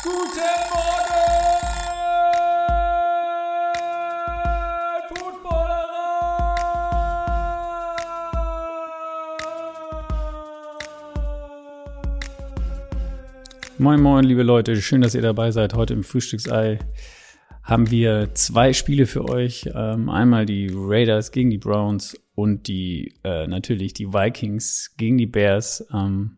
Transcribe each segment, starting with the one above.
Guten Morgen, Moin Moin, liebe Leute, schön, dass ihr dabei seid. Heute im Frühstücksei haben wir zwei Spiele für euch. Ähm, einmal die Raiders gegen die Browns und die äh, natürlich die Vikings gegen die Bears. Ähm,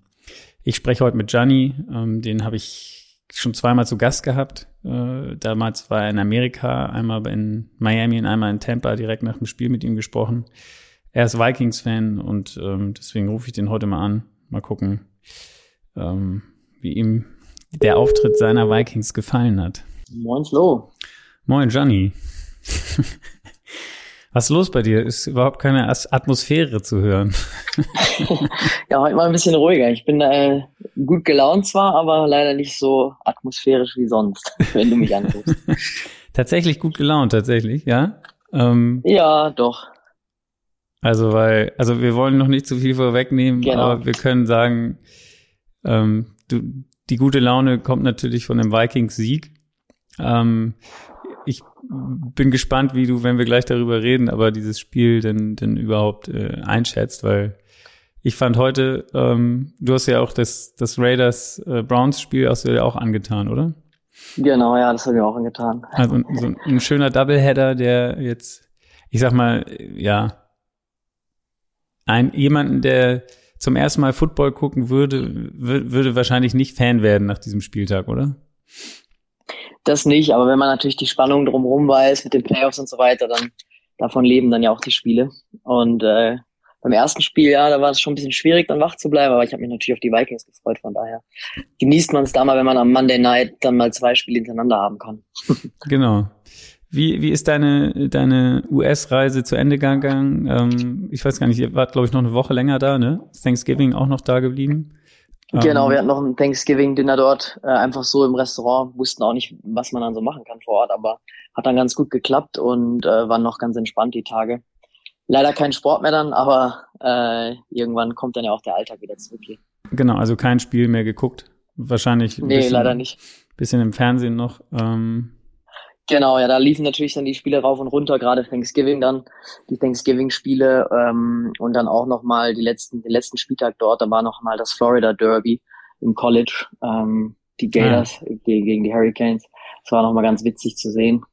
ich spreche heute mit Gianni, ähm, den habe ich schon zweimal zu Gast gehabt. Äh, damals war er in Amerika, einmal in Miami und einmal in Tampa direkt nach dem Spiel mit ihm gesprochen. Er ist Vikings-Fan und ähm, deswegen rufe ich den heute mal an. Mal gucken, ähm, wie ihm der Auftritt seiner Vikings gefallen hat. Moin Flo. Moin Gianni. Was ist los bei dir? Ist überhaupt keine Atmosphäre zu hören. ja, heute mal ein bisschen ruhiger. Ich bin äh, gut gelaunt zwar, aber leider nicht so atmosphärisch wie sonst, wenn du mich anrufst. tatsächlich gut gelaunt, tatsächlich, ja? Ähm, ja, doch. Also, weil, also wir wollen noch nicht zu viel vorwegnehmen, genau. aber wir können sagen, ähm, du, die gute Laune kommt natürlich von dem Vikings-Sieg. Ähm, bin gespannt, wie du, wenn wir gleich darüber reden, aber dieses Spiel denn, denn überhaupt äh, einschätzt, weil ich fand heute, ähm, du hast ja auch das, das Raiders äh, Browns Spiel hast du ja auch angetan, oder? Genau, ja, das habe ich auch angetan. Also so ein schöner Doubleheader, der jetzt, ich sag mal, ja, ein jemanden, der zum ersten Mal Football gucken würde, würde wahrscheinlich nicht Fan werden nach diesem Spieltag, oder? Das nicht, aber wenn man natürlich die Spannung drumherum weiß mit den Playoffs und so weiter, dann davon leben dann ja auch die Spiele. Und äh, beim ersten Spiel, ja, da war es schon ein bisschen schwierig, dann wach zu bleiben, aber ich habe mich natürlich auf die Vikings gefreut, von daher genießt man es da mal, wenn man am Monday Night dann mal zwei Spiele hintereinander haben kann. genau. Wie, wie ist deine, deine US-Reise zu Ende gegangen? Ähm, ich weiß gar nicht, ihr wart, glaube ich, noch eine Woche länger da, ne? Ist Thanksgiving auch noch da geblieben? Genau, ähm, wir hatten noch ein Thanksgiving-Dinner dort, äh, einfach so im Restaurant, wussten auch nicht, was man dann so machen kann vor Ort, aber hat dann ganz gut geklappt und äh, waren noch ganz entspannt die Tage. Leider kein Sport mehr dann, aber äh, irgendwann kommt dann ja auch der Alltag wieder zurück hier. Genau, also kein Spiel mehr geguckt. Wahrscheinlich. Nee, bisschen, leider nicht. Bisschen im Fernsehen noch. Ähm, Genau, ja, da liefen natürlich dann die Spiele rauf und runter, gerade Thanksgiving dann, die Thanksgiving-Spiele ähm, und dann auch nochmal die letzten, den letzten Spieltag dort, da war nochmal das Florida Derby im College, ähm, die Gators ja. gegen die Hurricanes. Das war nochmal ganz witzig zu sehen.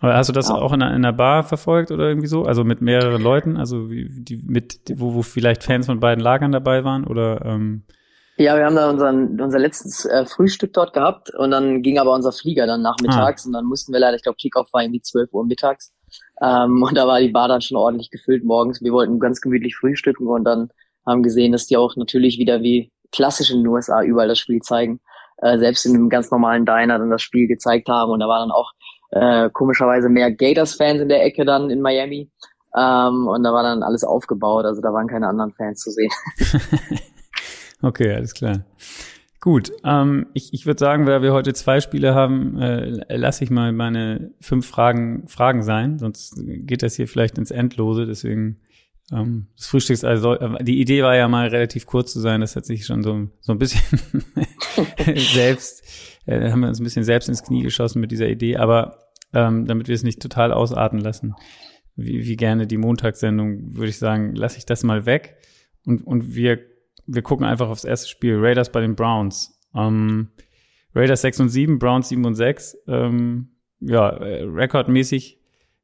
Aber hast du das ja. auch in einer, in einer Bar verfolgt oder irgendwie so? Also mit mehreren Leuten, also wie, die mit, wo, wo vielleicht Fans von beiden Lagern dabei waren oder ähm ja, wir haben da unseren, unser letztes äh, Frühstück dort gehabt und dann ging aber unser Flieger dann nachmittags ah. und dann mussten wir leider, ich glaube, Kickoff war irgendwie 12 Uhr mittags. Ähm, und da war die Bar dann schon ordentlich gefüllt morgens. Wir wollten ganz gemütlich frühstücken und dann haben gesehen, dass die auch natürlich wieder wie klassisch in den USA überall das Spiel zeigen. Äh, selbst in einem ganz normalen Diner dann das Spiel gezeigt haben und da war dann auch äh, komischerweise mehr Gators-Fans in der Ecke dann in Miami. Ähm, und da war dann alles aufgebaut, also da waren keine anderen Fans zu sehen. Okay, alles klar. Gut, ähm, ich, ich würde sagen, weil wir heute zwei Spiele haben, äh, lasse ich mal meine fünf Fragen Fragen sein, sonst geht das hier vielleicht ins Endlose. Deswegen ähm, das Frühstücks, also äh, die Idee war ja mal relativ kurz zu sein. Das hat sich schon so so ein bisschen selbst äh, haben wir uns ein bisschen selbst ins Knie geschossen mit dieser Idee. Aber ähm, damit wir es nicht total ausarten lassen, wie, wie gerne die Montagssendung, würde ich sagen, lasse ich das mal weg und und wir wir gucken einfach aufs erste Spiel. Raiders bei den Browns. Ähm, Raiders 6 und 7, Browns 7 und 6. Ähm, ja, äh, rekordmäßig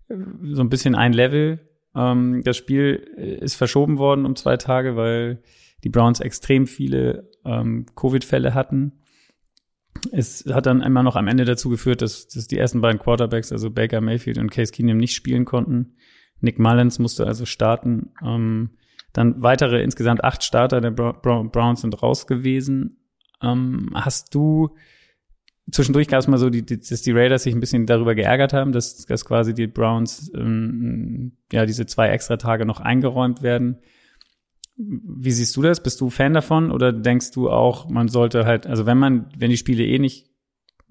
äh, so ein bisschen ein Level. Ähm, das Spiel äh, ist verschoben worden um zwei Tage, weil die Browns extrem viele ähm, Covid-Fälle hatten. Es hat dann immer noch am Ende dazu geführt, dass, dass die ersten beiden Quarterbacks, also Baker Mayfield und Case Keenum, nicht spielen konnten. Nick Mullins musste also starten. Ähm, dann weitere insgesamt acht Starter der Browns sind raus gewesen. Ähm, hast du zwischendurch gab es mal so, die, dass die Raiders sich ein bisschen darüber geärgert haben, dass, dass quasi die Browns ähm, ja diese zwei extra Tage noch eingeräumt werden. Wie siehst du das? Bist du Fan davon oder denkst du auch, man sollte halt, also wenn man, wenn die Spiele eh nicht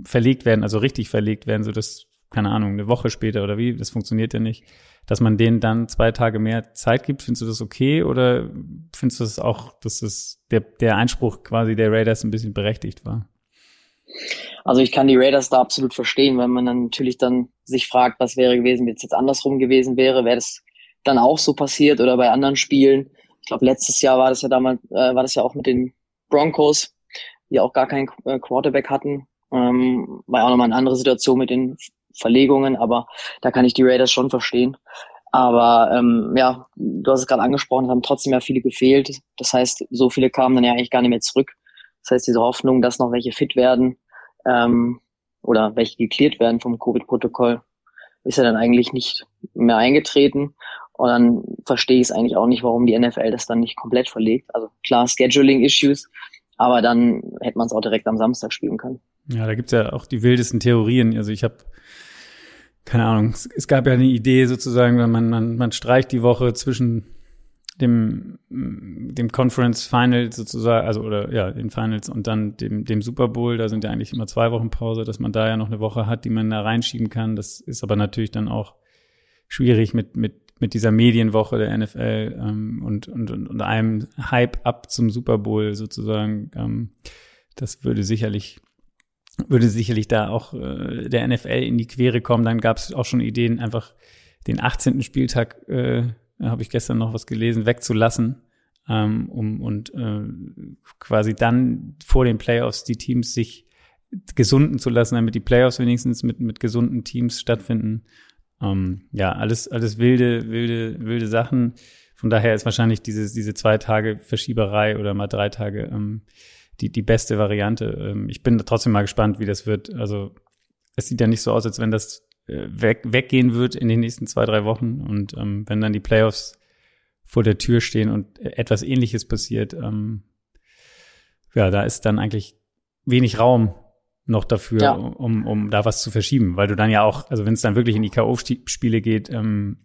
verlegt werden, also richtig verlegt werden, so dass, keine Ahnung, eine Woche später oder wie, das funktioniert ja nicht, dass man denen dann zwei Tage mehr Zeit gibt. Findest du das okay oder findest du das auch, dass das der, der Einspruch quasi der Raiders ein bisschen berechtigt war? Also ich kann die Raiders da absolut verstehen, wenn man dann natürlich dann sich fragt, was wäre gewesen, wenn es jetzt andersrum gewesen wäre, wäre das dann auch so passiert oder bei anderen Spielen. Ich glaube, letztes Jahr war das ja damals, äh, war das ja auch mit den Broncos, die auch gar keinen äh, Quarterback hatten. Ähm, war auch nochmal eine andere Situation mit den Verlegungen, aber da kann ich die Raiders schon verstehen. Aber ähm, ja, du hast es gerade angesprochen, es haben trotzdem ja viele gefehlt. Das heißt, so viele kamen dann ja eigentlich gar nicht mehr zurück. Das heißt, diese Hoffnung, dass noch welche fit werden ähm, oder welche geklärt werden vom Covid-Protokoll, ist ja dann eigentlich nicht mehr eingetreten. Und dann verstehe ich es eigentlich auch nicht, warum die NFL das dann nicht komplett verlegt. Also klar, Scheduling-Issues, aber dann hätte man es auch direkt am Samstag spielen können. Ja, da gibt's ja auch die wildesten Theorien. Also ich habe keine Ahnung, es, gab ja eine Idee sozusagen, man, man, man streicht die Woche zwischen dem, dem Conference Final sozusagen, also oder ja, den Finals und dann dem, dem Super Bowl, da sind ja eigentlich immer zwei Wochen Pause, dass man da ja noch eine Woche hat, die man da reinschieben kann. Das ist aber natürlich dann auch schwierig mit, mit, mit dieser Medienwoche der NFL ähm, und, und, und, und einem Hype ab zum Super Bowl sozusagen. Ähm, das würde sicherlich würde sicherlich da auch äh, der NFL in die Quere kommen. Dann gab es auch schon Ideen, einfach den 18. Spieltag, äh, habe ich gestern noch was gelesen, wegzulassen. Ähm, um, und äh, quasi dann vor den Playoffs die Teams sich gesunden zu lassen, damit die Playoffs wenigstens mit, mit gesunden Teams stattfinden. Ähm, ja, alles, alles wilde, wilde, wilde Sachen. Von daher ist wahrscheinlich diese, diese zwei Tage Verschieberei oder mal drei Tage ähm, die, die beste Variante. Ähm, ich bin trotzdem mal gespannt, wie das wird. Also es sieht ja nicht so aus, als wenn das äh, weg, weggehen wird in den nächsten zwei, drei Wochen. Und ähm, wenn dann die Playoffs vor der Tür stehen und etwas ähnliches passiert, ähm, ja, da ist dann eigentlich wenig Raum noch dafür, ja. um, um da was zu verschieben, weil du dann ja auch, also wenn es dann wirklich in die K.O.-Spiele geht, ähm,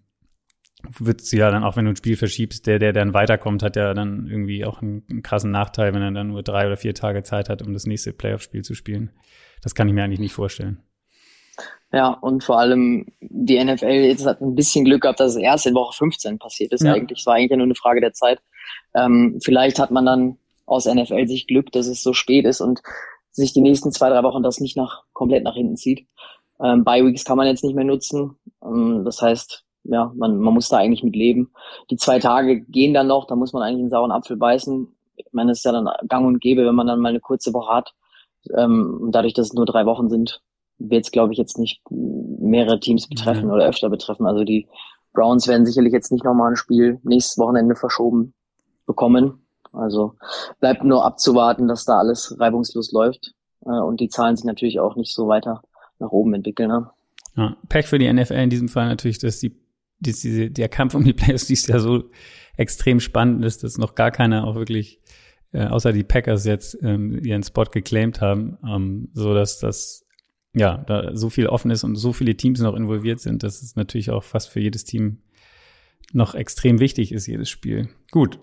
wird ja dann auch, wenn du ein Spiel verschiebst, der, der dann weiterkommt, hat ja dann irgendwie auch einen, einen krassen Nachteil, wenn er dann nur drei oder vier Tage Zeit hat, um das nächste Playoff-Spiel zu spielen. Das kann ich mir eigentlich nicht vorstellen. Ja, und vor allem die NFL jetzt hat ein bisschen Glück gehabt, dass es erst in Woche 15 passiert ist. Ja. Eigentlich es war eigentlich nur eine Frage der Zeit. Ähm, vielleicht hat man dann aus NFL sich Glück, dass es so spät ist und sich die nächsten zwei, drei Wochen das nicht nach komplett nach hinten zieht. Ähm, Bye Weeks kann man jetzt nicht mehr nutzen. Ähm, das heißt, ja, man, man muss da eigentlich mit leben. Die zwei Tage gehen dann noch, da muss man eigentlich einen sauren Apfel beißen. Ich meine, es ist ja dann gang und gäbe, wenn man dann mal eine kurze Woche hat. Ähm, dadurch, dass es nur drei Wochen sind, wird es, glaube ich, jetzt nicht mehrere Teams betreffen mhm. oder öfter betreffen. Also die Browns werden sicherlich jetzt nicht nochmal ein Spiel nächstes Wochenende verschoben bekommen. Also bleibt nur abzuwarten, dass da alles reibungslos läuft äh, und die Zahlen sich natürlich auch nicht so weiter nach oben entwickeln. Ne? Ja, Pech für die NFL in diesem Fall natürlich, dass die diese, der Kampf um die Playoffs ist ja so extrem spannend ist, dass noch gar keiner auch wirklich, äh, außer die Packers jetzt ähm, ihren Spot geclaimed haben, ähm, so dass das ja da so viel offen ist und so viele Teams noch involviert sind, dass es natürlich auch fast für jedes Team noch extrem wichtig ist, jedes Spiel. Gut.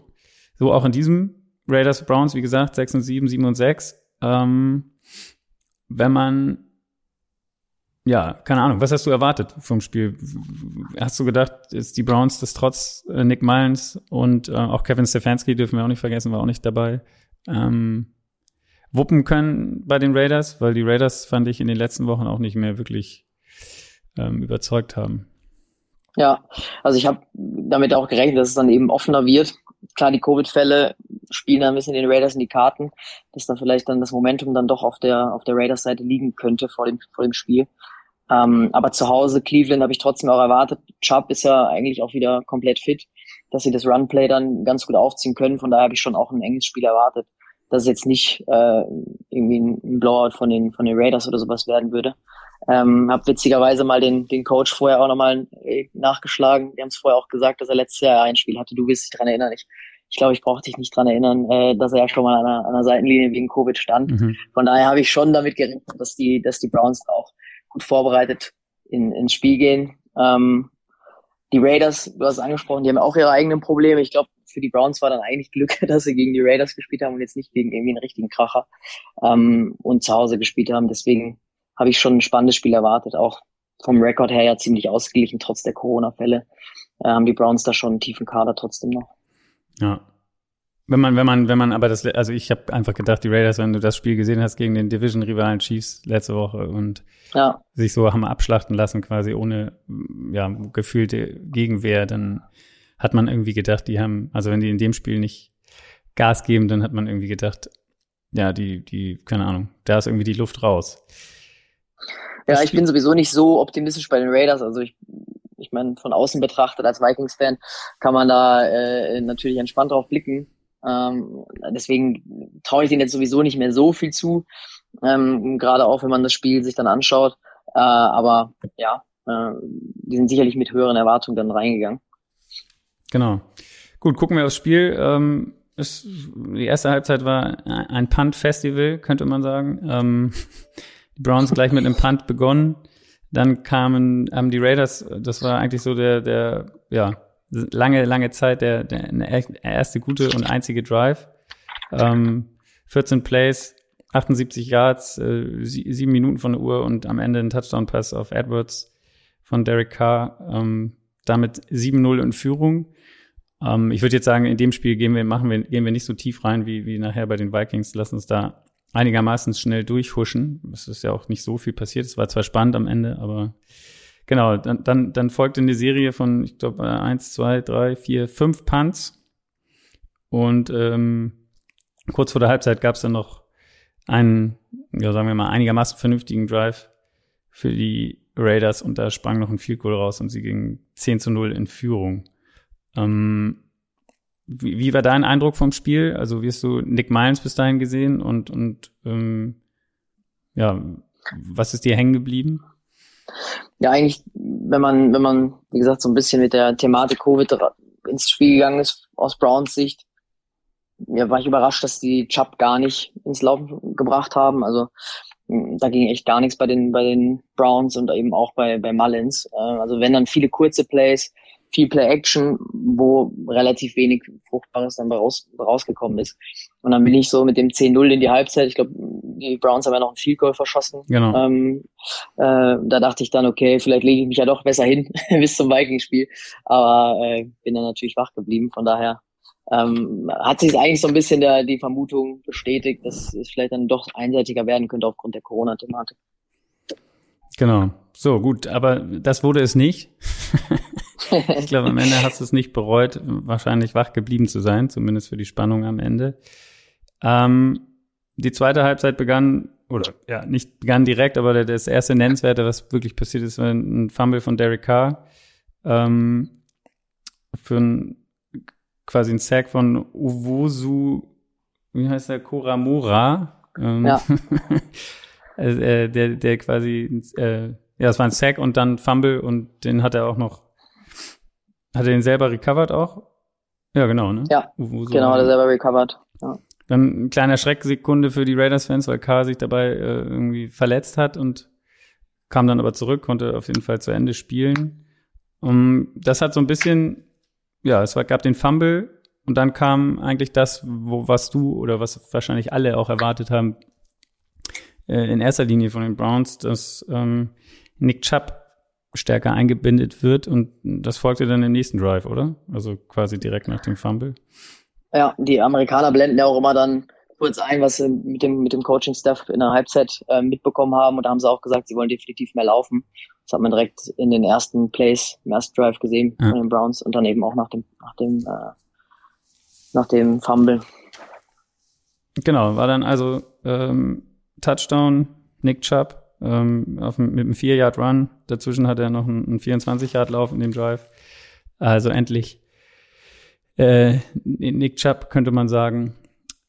So auch in diesem Raiders Browns, wie gesagt, 6 und 7, 7 und 6. Ähm, wenn man ja, keine Ahnung. Was hast du erwartet vom Spiel? Hast du gedacht, ist die Browns das trotz äh, Nick Mullins und äh, auch Kevin Stefanski dürfen wir auch nicht vergessen, war auch nicht dabei. Ähm, wuppen können bei den Raiders, weil die Raiders fand ich in den letzten Wochen auch nicht mehr wirklich ähm, überzeugt haben. Ja, also ich habe damit auch gerechnet, dass es dann eben offener wird. Klar, die Covid-Fälle spielen ein bisschen den Raiders in die Karten, dass da vielleicht dann das Momentum dann doch auf der auf der Raiders-Seite liegen könnte vor dem vor dem Spiel. Ähm, aber zu Hause, Cleveland, habe ich trotzdem auch erwartet. Chubb ist ja eigentlich auch wieder komplett fit, dass sie das Runplay dann ganz gut aufziehen können. Von daher habe ich schon auch ein enges Spiel erwartet, dass es jetzt nicht äh, irgendwie ein Blowout von den, von den Raiders oder sowas werden würde. Ähm, habe witzigerweise mal den, den Coach vorher auch nochmal äh, nachgeschlagen. Die haben es vorher auch gesagt, dass er letztes Jahr ein Spiel hatte. Du wirst dich dran erinnern. Ich, ich glaube, ich brauche dich nicht dran erinnern, äh, dass er ja schon mal an der, an der Seitenlinie wegen Covid stand. Mhm. Von daher habe ich schon damit gerechnet, dass die, dass die Browns auch gut vorbereitet in, ins Spiel gehen. Ähm, die Raiders, du hast es angesprochen, die haben auch ihre eigenen Probleme. Ich glaube, für die Browns war dann eigentlich Glück, dass sie gegen die Raiders gespielt haben und jetzt nicht gegen irgendwie einen richtigen Kracher ähm, und zu Hause gespielt haben. Deswegen habe ich schon ein spannendes Spiel erwartet. Auch vom Rekord her ja ziemlich ausgeglichen, trotz der Corona-Fälle. Äh, haben die Browns da schon einen tiefen Kader trotzdem noch. Ja. Wenn man, wenn man, wenn man aber das, also ich habe einfach gedacht, die Raiders, wenn du das Spiel gesehen hast gegen den Division-Rivalen Chiefs letzte Woche und ja. sich so haben abschlachten lassen, quasi ohne ja, gefühlte Gegenwehr, dann hat man irgendwie gedacht, die haben, also wenn die in dem Spiel nicht Gas geben, dann hat man irgendwie gedacht, ja, die, die, keine Ahnung, da ist irgendwie die Luft raus. Ja, ich bin sowieso nicht so optimistisch bei den Raiders. Also ich, ich meine, von außen betrachtet als Vikings-Fan kann man da äh, natürlich entspannt drauf blicken. Ähm, deswegen traue ich denen jetzt sowieso nicht mehr so viel zu, ähm, gerade auch wenn man das Spiel sich dann anschaut. Äh, aber ja, äh, die sind sicherlich mit höheren Erwartungen dann reingegangen. Genau. Gut, gucken wir aufs Spiel. Ähm, ist, die erste Halbzeit war ein Punt-Festival, könnte man sagen. Ähm, die Browns gleich mit einem Punt begonnen. Dann kamen, haben die Raiders, das war eigentlich so der, der, ja, lange, lange Zeit der, der, erste gute und einzige Drive. Ähm, 14 Plays, 78 Yards, äh, sieben Minuten von der Uhr und am Ende ein Touchdown-Pass auf Edwards von Derek Carr. Ähm, damit 7-0 in Führung. Ähm, ich würde jetzt sagen, in dem Spiel gehen wir, machen wir, gehen wir nicht so tief rein wie, wie nachher bei den Vikings. Lass uns da einigermaßen schnell durchhuschen. Es ist ja auch nicht so viel passiert. Es war zwar spannend am Ende, aber Genau, dann, dann, dann folgte eine Serie von, ich glaube, eins, zwei, drei, vier, fünf Punts. Und ähm, kurz vor der Halbzeit gab es dann noch einen, ja, sagen wir mal, einigermaßen vernünftigen Drive für die Raiders und da sprang noch ein Field Goal raus und sie gingen 10 zu 0 in Führung. Ähm, wie, wie war dein Eindruck vom Spiel? Also, wie hast du Nick Miles bis dahin gesehen und, und ähm, ja, was ist dir hängen geblieben? ja eigentlich, wenn man, wenn man, wie gesagt, so ein bisschen mit der Thematik Covid ins Spiel gegangen ist, aus Browns Sicht, ja, war ich überrascht, dass die Chubb gar nicht ins Laufen gebracht haben. Also da ging echt gar nichts bei den bei den Browns und eben auch bei bei Mullins. Äh, also wenn dann viele kurze Plays, viel Play-Action, wo relativ wenig Fruchtbares dann raus, rausgekommen ist. Und dann bin ich so mit dem 10-0 in die Halbzeit. Ich glaube, die Browns haben ja noch einen Field Goal verschossen. Genau. Ähm, äh, da dachte ich dann, okay, vielleicht lege ich mich ja doch besser hin bis zum Vikings-Spiel. Aber äh, bin dann natürlich wach geblieben. Von daher ähm, hat sich eigentlich so ein bisschen der, die Vermutung bestätigt, dass es vielleicht dann doch einseitiger werden könnte aufgrund der Corona-Thematik. Genau. So, gut, aber das wurde es nicht. ich glaube, am Ende hast du es nicht bereut, wahrscheinlich wach geblieben zu sein, zumindest für die Spannung am Ende. Ähm, die zweite Halbzeit begann, oder ja, nicht begann direkt, aber das erste Nennenswerte, was wirklich passiert ist, war ein Fumble von Derek Carr. Ähm, für ein, quasi ein Sack von Uwosu, wie heißt der, Koramura. Ähm, ja. also, äh, der, der quasi, äh, ja, es war ein Sack und dann Fumble und den hat er auch noch hat er den selber recovered auch? Ja, genau, ne? Ja, so genau, hat er selber recovered. Ja. Dann ein kleiner Schrecksekunde für die Raiders-Fans, weil K sich dabei äh, irgendwie verletzt hat und kam dann aber zurück, konnte auf jeden Fall zu Ende spielen. Um, das hat so ein bisschen, ja, es war, gab den Fumble und dann kam eigentlich das, wo was du oder was wahrscheinlich alle auch erwartet haben, äh, in erster Linie von den Browns, dass ähm, Nick Chubb stärker eingebindet wird und das folgte dann im nächsten Drive, oder? Also quasi direkt nach dem Fumble. Ja, die Amerikaner blenden ja auch immer dann kurz ein, was sie mit dem, mit dem Coaching-Staff in der Halbzeit äh, mitbekommen haben und da haben sie auch gesagt, sie wollen definitiv mehr laufen. Das hat man direkt in den ersten Plays, im ersten Drive gesehen ja. von den Browns und dann eben auch nach dem, nach dem, äh, nach dem Fumble. Genau, war dann also ähm, Touchdown, Nick Chubb, ähm, auf, mit einem 4-Yard-Run. Dazwischen hat er noch einen, einen 24-Yard-Lauf in dem Drive. Also endlich äh, Nick Chubb, könnte man sagen,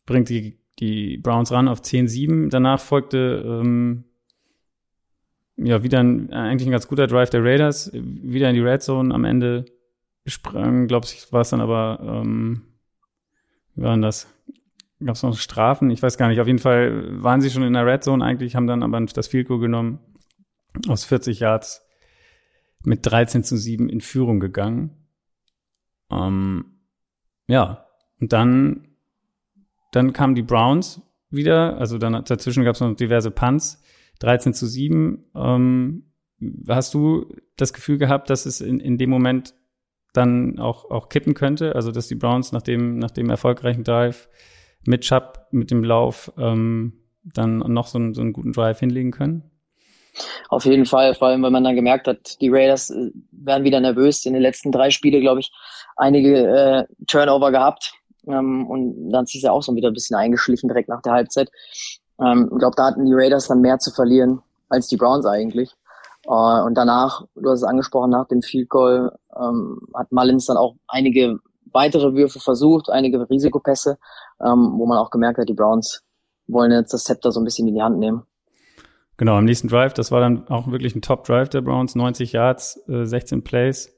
bringt die, die Browns ran auf 10-7. Danach folgte ähm, ja wieder ein, eigentlich ein ganz guter Drive der Raiders, wieder in die Red Zone. Am Ende sprang, glaube ich, war es dann aber, ähm, wie war denn das? Gab es noch Strafen? Ich weiß gar nicht. Auf jeden Fall waren sie schon in der Red Zone eigentlich, haben dann aber das Field Goal genommen, aus 40 Yards mit 13 zu 7 in Führung gegangen. Ähm, ja, und dann, dann kamen die Browns wieder, also dann dazwischen gab es noch diverse Punts, 13 zu 7. Ähm, hast du das Gefühl gehabt, dass es in, in dem Moment dann auch, auch kippen könnte. Also dass die Browns nach dem, nach dem erfolgreichen Drive mit Chubb, mit dem Lauf, ähm, dann noch so einen, so einen guten Drive hinlegen können? Auf jeden Fall, vor allem, weil man dann gemerkt hat, die Raiders äh, werden wieder nervös. In den letzten drei Spielen, glaube ich, einige äh, Turnover gehabt. Ähm, und dann hat sich ja auch so wieder ein bisschen eingeschlichen direkt nach der Halbzeit. Ähm, ich glaube, da hatten die Raiders dann mehr zu verlieren als die Browns eigentlich. Uh, und danach, du hast es angesprochen, nach dem Field Goal ähm, hat Mullins dann auch einige weitere Würfe versucht, einige Risikopässe, ähm, wo man auch gemerkt hat, die Browns wollen jetzt das Zepter so ein bisschen in die Hand nehmen. Genau, am nächsten Drive, das war dann auch wirklich ein Top-Drive der Browns, 90 Yards, äh, 16 Plays.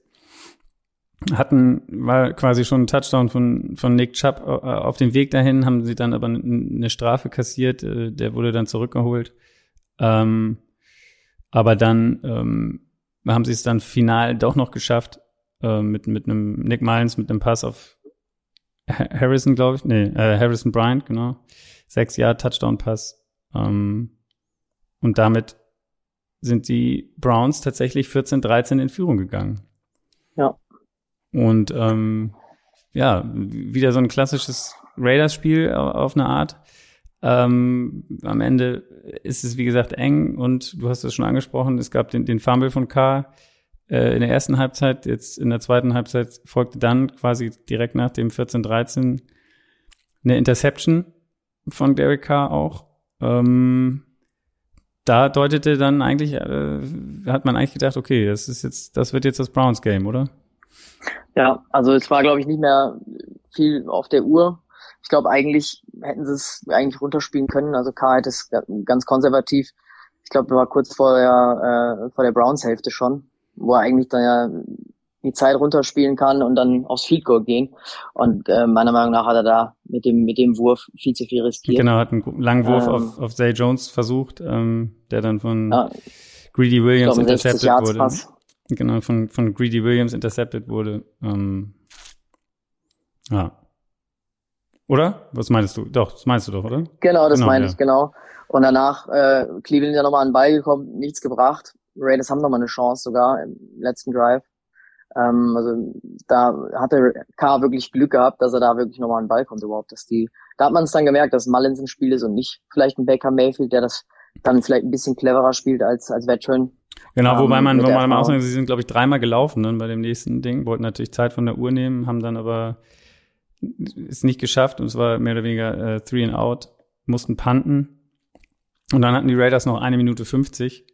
Hatten, war quasi schon ein Touchdown von, von Nick Chubb äh, auf dem Weg dahin, haben sie dann aber eine Strafe kassiert, äh, der wurde dann zurückgeholt. Ähm, aber dann ähm, haben sie es dann final doch noch geschafft, äh, mit, mit einem Nick Mullins, mit einem Pass auf Harrison, glaube ich. Nee, äh, Harrison Bryant, genau. Sechs Jahre Touchdown-Pass. Ähm, und damit sind die Browns tatsächlich 14-13 in Führung gegangen. Ja. Und ähm, ja, wieder so ein klassisches Raiders-Spiel auf eine Art. Ähm, am Ende ist es, wie gesagt, eng und du hast es schon angesprochen, es gab den, den Fumble von K äh, in der ersten Halbzeit, jetzt in der zweiten Halbzeit folgte dann quasi direkt nach dem 14-13 eine Interception von Derek Carr auch. Ähm, da deutete dann eigentlich, äh, hat man eigentlich gedacht, okay, das ist jetzt, das wird jetzt das Browns Game, oder? Ja, also es war, glaube ich, nicht mehr viel auf der Uhr ich glaube, eigentlich hätten sie es eigentlich runterspielen können. Also K hätte es ganz konservativ. Ich glaube, war kurz vor der, äh, vor der Browns-Hälfte schon, wo er eigentlich dann ja die Zeit runterspielen kann und dann aufs Field Goal gehen. Und äh, meiner Meinung nach hat er da mit dem mit dem Wurf viel zu viel riskiert. Genau, hat einen langen Wurf ähm, auf, auf Zay Jones versucht, ähm, der dann von ja, Greedy Williams glaub, intercepted wurde. Pass. Genau, von, von Greedy Williams intercepted wurde. Ähm, ja. Oder? Was meinst du? Doch, das meinst du doch, oder? Genau, das genau, meine ja. ich, genau. Und danach äh, Cleveland ja nochmal an den Ball gekommen, nichts gebracht. Raiders haben nochmal eine Chance sogar im letzten Drive. Ähm, also da hatte K wirklich Glück gehabt, dass er da wirklich nochmal an den Ball kommt überhaupt. Dass die, da hat man es dann gemerkt, dass Mullins im Spiel ist und nicht vielleicht ein Baker Mayfield, der das dann vielleicht ein bisschen cleverer spielt als, als Veteran. Genau, wobei ähm, man, wo man mal aussagen, sie sind, glaube ich, dreimal gelaufen dann bei dem nächsten Ding, wollten natürlich Zeit von der Uhr nehmen, haben dann aber ist nicht geschafft und es war mehr oder weniger äh, Three and Out, mussten panten. Und dann hatten die Raiders noch eine Minute 50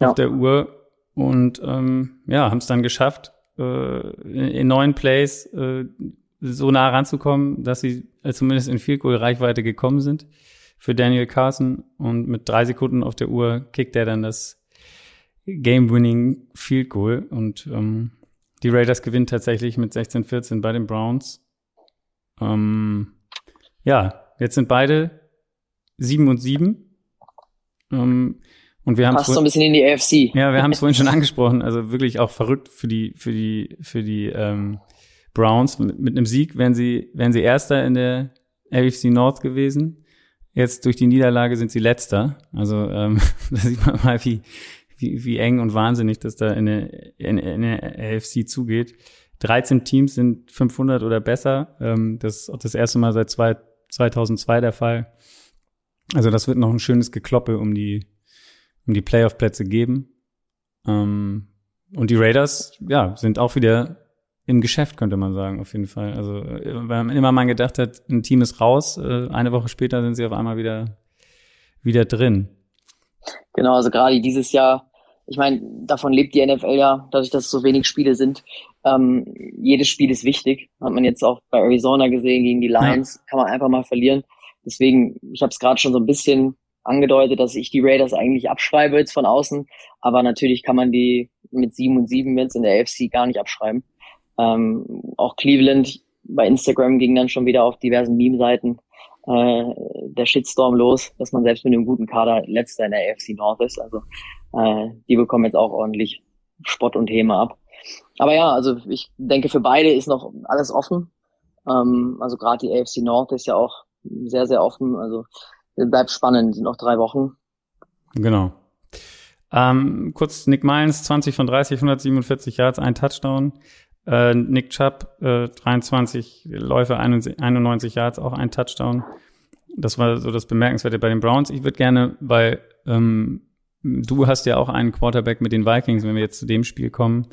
ja. auf der Uhr und ähm, ja, haben es dann geschafft, äh, in, in neun Plays äh, so nah ranzukommen, dass sie äh, zumindest in Field Goal Reichweite gekommen sind für Daniel Carson und mit drei Sekunden auf der Uhr kickt er dann das Game-Winning Field Goal und ähm, die Raiders gewinnen tatsächlich mit 16-14 bei den Browns ähm, ja, jetzt sind beide sieben und sieben. Ähm, und wir haben Passt so ein bisschen in die AFC. Ja, wir haben es vorhin schon angesprochen. Also wirklich auch verrückt für die, für die, für die ähm, Browns. Mit, mit einem Sieg wären sie, wären sie Erster in der AFC North gewesen. Jetzt durch die Niederlage sind sie Letzter. Also ähm, da sieht man mal, wie, wie, wie eng und wahnsinnig das da in der, in, in der AFC zugeht. 13 Teams sind 500 oder besser. Ähm, das ist auch das erste Mal seit zwei, 2002 der Fall. Also das wird noch ein schönes Gekloppe um die, um die Playoff-Plätze geben. Ähm, und die Raiders, ja, sind auch wieder im Geschäft, könnte man sagen, auf jeden Fall. Also, wenn immer man gedacht hat, ein Team ist raus, äh, eine Woche später sind sie auf einmal wieder, wieder drin. Genau, also gerade dieses Jahr ich meine, davon lebt die NFL ja, dadurch, dass es so wenig Spiele sind. Ähm, jedes Spiel ist wichtig. Hat man jetzt auch bei Arizona gesehen gegen die Lions, ja. kann man einfach mal verlieren. Deswegen, ich habe es gerade schon so ein bisschen angedeutet, dass ich die Raiders eigentlich abschreibe jetzt von außen. Aber natürlich kann man die mit sieben und sieben jetzt in der AFC gar nicht abschreiben. Ähm, auch Cleveland bei Instagram ging dann schon wieder auf diversen Meme-Seiten äh, der Shitstorm los, dass man selbst mit einem guten Kader letzter in der AFC North ist. Also äh, die bekommen jetzt auch ordentlich Spott und Häme ab. Aber ja, also ich denke, für beide ist noch alles offen. Ähm, also gerade die AFC North ist ja auch sehr, sehr offen. Also bleibt spannend, sind noch drei Wochen. Genau. Ähm, kurz Nick Mullins, 20 von 30, 147 Yards, ein Touchdown. Äh, Nick Chubb, äh, 23 Läufe, 91 Yards, auch ein Touchdown. Das war so das Bemerkenswerte bei den Browns. Ich würde gerne, weil ähm, du hast ja auch einen Quarterback mit den Vikings, wenn wir jetzt zu dem Spiel kommen,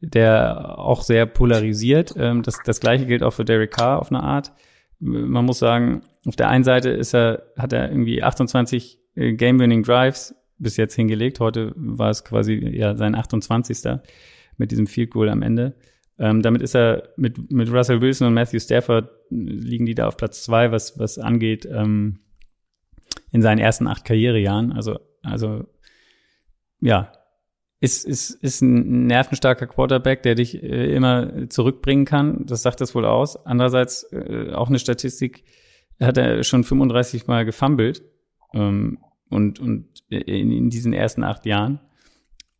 der auch sehr polarisiert. Ähm, das, das gleiche gilt auch für Derek Carr auf eine Art. Man muss sagen, auf der einen Seite ist er, hat er irgendwie 28 äh, Game-Winning Drives bis jetzt hingelegt. Heute war es quasi ja sein 28. mit diesem Field Goal am Ende. Ähm, damit ist er mit, mit Russell Wilson und Matthew Stafford liegen die da auf Platz zwei, was, was angeht, ähm, in seinen ersten acht Karrierejahren. Also, also, ja, ist, ist, ist ein nervenstarker Quarterback, der dich äh, immer zurückbringen kann. Das sagt das wohl aus. Andererseits äh, auch eine Statistik, hat er schon 35 Mal gefummelt ähm, und, und in, in diesen ersten acht Jahren.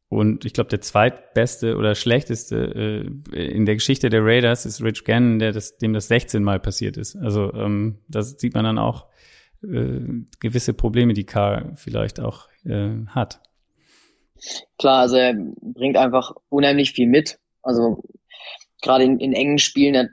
Und ich glaube, der zweitbeste oder schlechteste äh, in der Geschichte der Raiders ist Rich Gannon, der das, dem das 16 Mal passiert ist. Also ähm, das sieht man dann auch äh, gewisse Probleme, die Carr vielleicht auch äh, hat. Klar, also er bringt einfach unheimlich viel mit. Also gerade in, in engen Spielen, er hat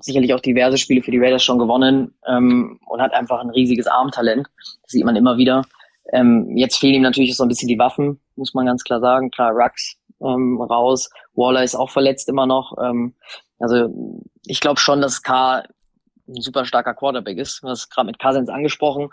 sicherlich auch diverse Spiele für die Raiders schon gewonnen ähm, und hat einfach ein riesiges Armtalent. Das sieht man immer wieder. Ähm, jetzt fehlen ihm natürlich so ein bisschen die Waffen, muss man ganz klar sagen. Klar, Rux ähm, raus, Waller ist auch verletzt immer noch. Ähm, also ich glaube schon, dass K ein super starker Quarterback ist. Du hast gerade mit Cousins angesprochen,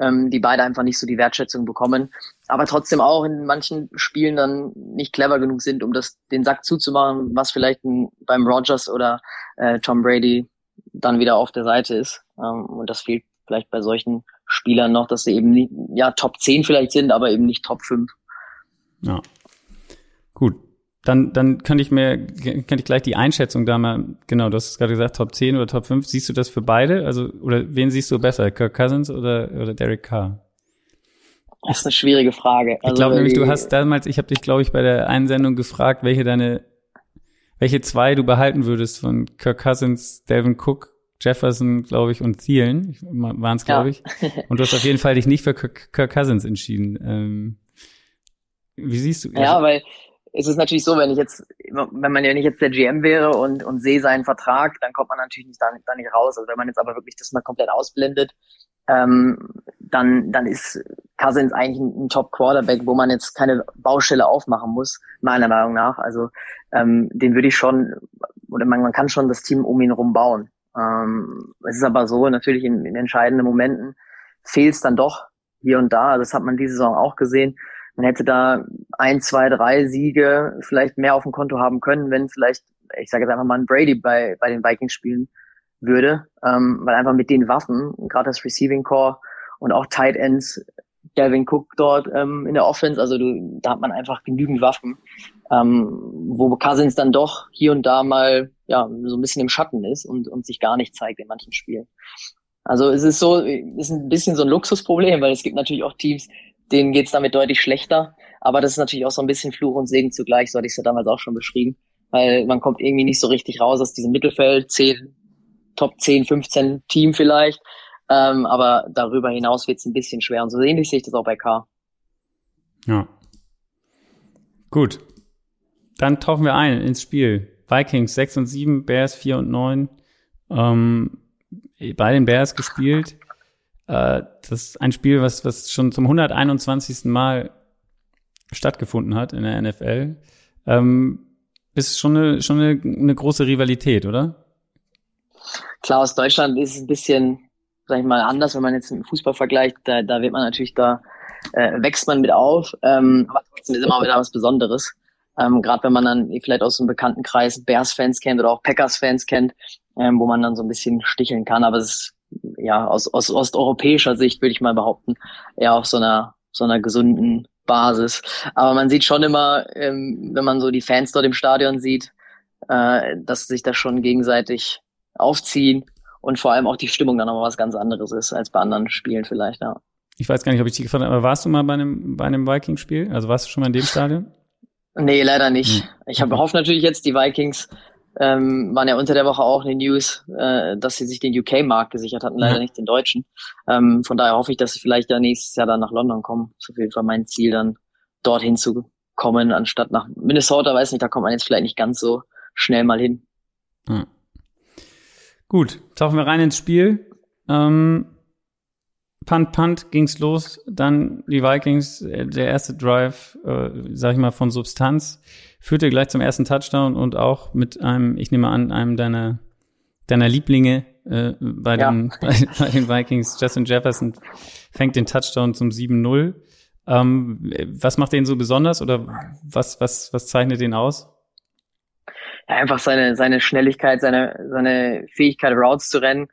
ähm, die beide einfach nicht so die Wertschätzung bekommen, aber trotzdem auch in manchen Spielen dann nicht clever genug sind, um das den Sack zuzumachen, was vielleicht ein, beim Rogers oder äh, Tom Brady dann wieder auf der Seite ist. Ähm, und das fehlt vielleicht bei solchen Spielern noch, dass sie eben nicht, ja Top 10 vielleicht sind, aber eben nicht Top 5. Ja. Dann, dann könnte ich mir, könnte ich gleich die Einschätzung da mal, genau, du hast es gerade gesagt, Top 10 oder Top 5. Siehst du das für beide? Also, oder wen siehst du besser? Kirk Cousins oder, oder Derek Carr? Das ist eine schwierige Frage. Also, ich glaube nämlich, du hast damals, ich habe dich, glaube ich, bei der Einsendung gefragt, welche deine, welche zwei du behalten würdest von Kirk Cousins, Devin Cook, Jefferson, glaube ich, und Thielen, waren es, glaube ja. ich. Und du hast auf jeden Fall dich nicht für Kirk, Kirk Cousins entschieden. Ähm, wie siehst du? Ja, also, weil ist es natürlich so, wenn ich jetzt, wenn man ja nicht jetzt der GM wäre und, und sehe seinen Vertrag, dann kommt man natürlich nicht da, da nicht raus. Also wenn man jetzt aber wirklich das mal komplett ausblendet, ähm, dann, dann ist Cousins eigentlich ein, ein Top-Quarterback, wo man jetzt keine Baustelle aufmachen muss, meiner Meinung nach. Also ähm, den würde ich schon, oder man, man kann schon das Team um ihn rum bauen. Ähm, es ist aber so, natürlich in, in entscheidenden Momenten fehlt es dann doch hier und da. Das hat man diese Saison auch gesehen man hätte da ein, zwei, drei Siege vielleicht mehr auf dem Konto haben können, wenn vielleicht, ich sage jetzt einfach mal ein Brady bei, bei den Vikings spielen würde, ähm, weil einfach mit den Waffen, gerade das Receiving Core und auch Tight Ends, Devin Cook dort ähm, in der Offense, also du, da hat man einfach genügend Waffen, ähm, wo Cousins dann doch hier und da mal ja so ein bisschen im Schatten ist und, und sich gar nicht zeigt in manchen Spielen. Also es ist so, ist ein bisschen so ein Luxusproblem, weil es gibt natürlich auch Teams, denen geht's damit deutlich schlechter. Aber das ist natürlich auch so ein bisschen Fluch und Segen zugleich, so hatte ich es ja damals auch schon beschrieben. Weil man kommt irgendwie nicht so richtig raus aus diesem Mittelfeld, 10, Top 10, 15 Team vielleicht. Ähm, aber darüber hinaus wird's ein bisschen schwer. Und so ähnlich sehe ich das auch bei K. Ja. Gut. Dann tauchen wir ein ins Spiel. Vikings 6 und 7, Bears 4 und 9. Ähm, bei den Bears gespielt. Äh, das ist ein Spiel, was, was schon zum 121. Mal stattgefunden hat in der NFL. Ähm, ist schon eine, schon eine, eine große Rivalität, oder? Klar, aus Deutschland ist es ein bisschen, sag ich mal, anders, wenn man jetzt mit Fußball vergleicht. Da, da wird man natürlich, da äh, wächst man mit auf. Ähm, aber trotzdem ist immer wieder was Besonderes. Ähm, Gerade wenn man dann vielleicht aus einem bekannten Kreis Bears-Fans kennt oder auch Packers-Fans kennt, ähm, wo man dann so ein bisschen sticheln kann. Aber es ist ja, aus, aus osteuropäischer Sicht würde ich mal behaupten, eher auf so einer, so einer gesunden Basis. Aber man sieht schon immer, ähm, wenn man so die Fans dort im Stadion sieht, äh, dass sich das schon gegenseitig aufziehen und vor allem auch die Stimmung dann nochmal was ganz anderes ist als bei anderen Spielen vielleicht, ja. Ich weiß gar nicht, ob ich dich gefragt habe, aber warst du mal bei einem, bei einem Viking-Spiel? Also warst du schon mal in dem Stadion? Nee, leider nicht. Hm. Ich habe hoffe natürlich jetzt, die Vikings ähm, waren ja unter der Woche auch in den News, äh, dass sie sich den UK-Markt gesichert hatten, leider ja. nicht den deutschen. Ähm, von daher hoffe ich, dass sie vielleicht ja nächstes Jahr dann nach London kommen. Das ist auf jeden Fall mein Ziel, dann dorthin zu kommen, anstatt nach Minnesota, weiß nicht, da kommt man jetzt vielleicht nicht ganz so schnell mal hin. Ja. Gut, tauchen wir rein ins Spiel. Ähm, Punt, Punt ging's los, dann die Vikings, äh, der erste Drive, äh, sag ich mal, von Substanz, führte gleich zum ersten Touchdown und auch mit einem, ich nehme an, einem deiner, deiner Lieblinge äh, bei, ja. den, bei, bei, den Vikings, Justin Jefferson, fängt den Touchdown zum 7-0. Ähm, was macht den so besonders oder was, was, was zeichnet den aus? Ja, einfach seine, seine Schnelligkeit, seine, seine Fähigkeit, Routes zu rennen.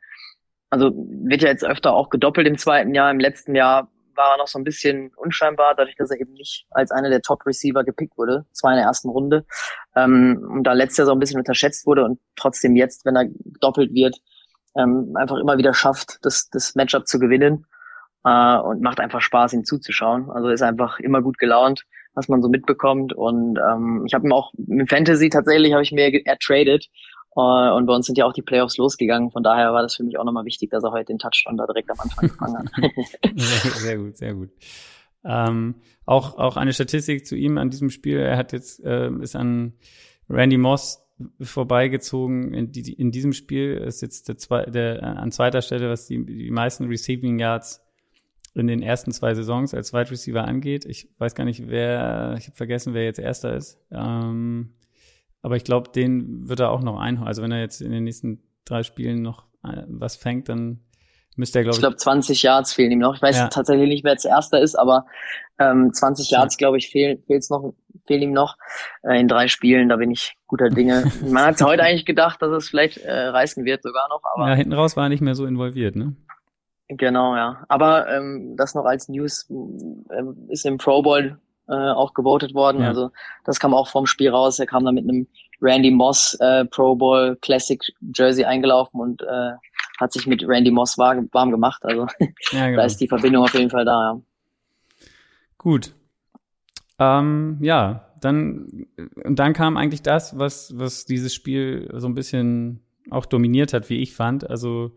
Also wird ja jetzt öfter auch gedoppelt im zweiten Jahr. Im letzten Jahr war er noch so ein bisschen unscheinbar, dadurch, dass er eben nicht als einer der Top-Receiver gepickt wurde. Zwar in der ersten Runde. Ähm, und da letztes Jahr so ein bisschen unterschätzt wurde und trotzdem jetzt, wenn er gedoppelt wird, ähm, einfach immer wieder schafft, das, das Matchup zu gewinnen äh, und macht einfach Spaß, ihm zuzuschauen. Also ist einfach immer gut gelaunt, was man so mitbekommt. Und ähm, ich habe ihm auch im Fantasy tatsächlich habe ich mir ertradet und bei uns sind ja auch die Playoffs losgegangen. Von daher war das für mich auch nochmal wichtig, dass er heute den Touchdown da direkt am Anfang gefangen hat. sehr, sehr, gut, sehr gut. Ähm, auch, auch eine Statistik zu ihm an diesem Spiel. Er hat jetzt, äh, ist an Randy Moss vorbeigezogen in, die, in diesem Spiel. Ist jetzt der, zwei, der an zweiter Stelle, was die, die meisten Receiving Yards in den ersten zwei Saisons als Wide Receiver angeht. Ich weiß gar nicht, wer, ich habe vergessen, wer jetzt Erster ist. Ähm, aber ich glaube, den wird er auch noch einholen. Also wenn er jetzt in den nächsten drei Spielen noch äh, was fängt, dann müsste er, glaube ich. Ich glaube, 20 Yards fehlen ihm noch. Ich weiß ja. tatsächlich nicht, wer jetzt Erster ist, aber ähm, 20 Yards, glaube ich, fehlen, fehlt's noch, fehlen ihm noch äh, in drei Spielen. Da bin ich guter Dinge. Man hat heute eigentlich gedacht, dass es vielleicht äh, reißen wird sogar noch. Aber ja, hinten raus war er nicht mehr so involviert, ne? Genau, ja. Aber ähm, das noch als News äh, ist im Pro Bowl äh, auch gewotet worden. Ja. Also das kam auch vom Spiel raus. Er kam da mit einem Randy Moss äh, Pro Bowl Classic Jersey eingelaufen und äh, hat sich mit Randy Moss warm, warm gemacht. Also ja, genau. da ist die Verbindung auf jeden Fall da. Ja. Gut. Ähm, ja, dann und dann kam eigentlich das, was was dieses Spiel so ein bisschen auch dominiert hat, wie ich fand. Also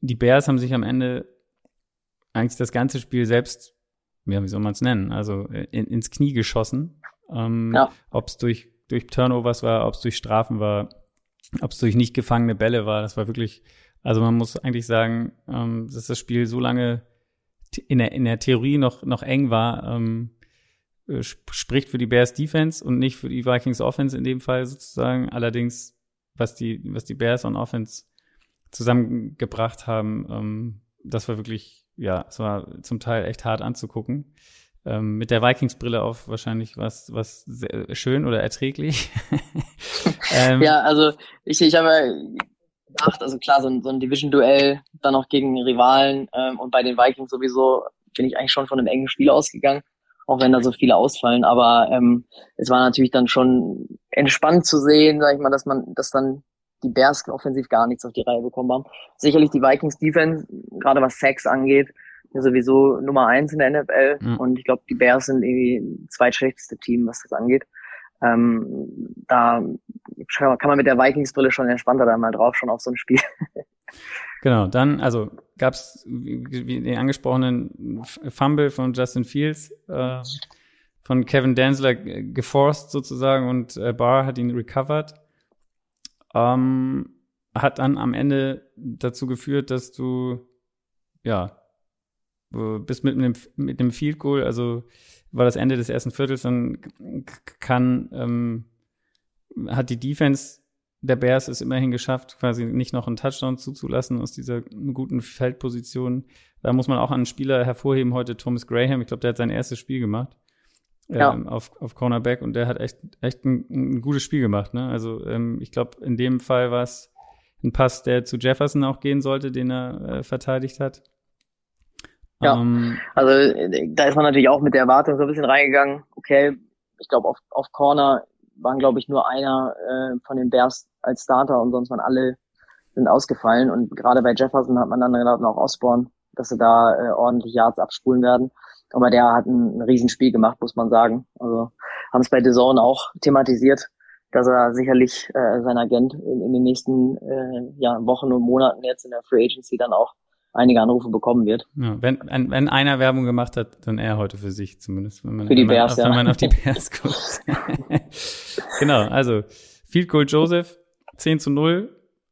die Bears haben sich am Ende eigentlich das ganze Spiel selbst, ja, wie soll man es nennen, also in, ins Knie geschossen. Ähm, ja. Ob es durch, durch Turnovers war, ob es durch Strafen war, ob es durch nicht gefangene Bälle war. Das war wirklich, also man muss eigentlich sagen, ähm, dass das Spiel so lange in der, in der Theorie noch, noch eng war, ähm, äh, spricht für die Bears Defense und nicht für die Vikings Offense in dem Fall sozusagen. Allerdings, was die, was die Bears on Offense zusammengebracht haben, ähm, das war wirklich, ja, es war zum Teil echt hart anzugucken. Ähm, mit der Vikings-Brille auf wahrscheinlich was, was sehr schön oder erträglich. ähm, ja, also ich, ich habe gedacht, also klar, so ein, so ein Division-Duell dann noch gegen Rivalen ähm, und bei den Vikings sowieso bin ich eigentlich schon von einem engen Spiel ausgegangen, auch wenn da so viele ausfallen. Aber ähm, es war natürlich dann schon entspannt zu sehen, sag ich mal, dass man, dass dann die Bears offensiv gar nichts auf die Reihe bekommen haben. Sicherlich die Vikings Defense, gerade was Sacks angeht, ja sowieso Nummer eins in der NFL. Mhm. Und ich glaube, die Bears sind irgendwie zweitschlechteste Team, was das angeht. Ähm, da kann man mit der Vikings-Brille schon entspannter da mal drauf schon auf so ein Spiel. Genau, dann, also gab es, wie den angesprochenen Fumble von Justin Fields, äh, von Kevin Danzler geforst sozusagen und äh, Barr hat ihn recovered ähm, hat dann am Ende dazu geführt, dass du ja bist mit einem mit einem Field Goal, also war das Ende des ersten Viertels, dann kann ähm, hat die Defense der Bears es immerhin geschafft, quasi nicht noch einen Touchdown zuzulassen aus dieser guten Feldposition. Da muss man auch einen Spieler hervorheben heute, Thomas Graham. Ich glaube, der hat sein erstes Spiel gemacht ja. ähm, auf, auf Cornerback und der hat echt, echt ein, ein gutes Spiel gemacht. Ne? Also ähm, ich glaube, in dem Fall war es ein Pass, der zu Jefferson auch gehen sollte, den er äh, verteidigt hat. Ja, ähm, also da ist man natürlich auch mit der Erwartung so ein bisschen reingegangen. Okay, ich glaube, auf, auf Corner waren, glaube ich, nur einer äh, von den Bears als Starter und sonst waren alle sind ausgefallen. Und gerade bei Jefferson hat man dann gedacht, auch Osborne, dass sie da äh, ordentlich Yards abspulen werden. Aber der hat ein, ein Riesenspiel gemacht, muss man sagen. Also haben es bei Zone auch thematisiert, dass er sicherlich äh, sein Agent in, in den nächsten äh, ja, Wochen und Monaten jetzt in der Free Agency dann auch einige Anrufe bekommen wird. Ja, wenn, wenn einer Werbung gemacht hat, dann er heute für sich zumindest. Wenn man, für die Bears, ja. Wenn man auf die Bears guckt. genau, also Field Goal Joseph, 10 zu 0.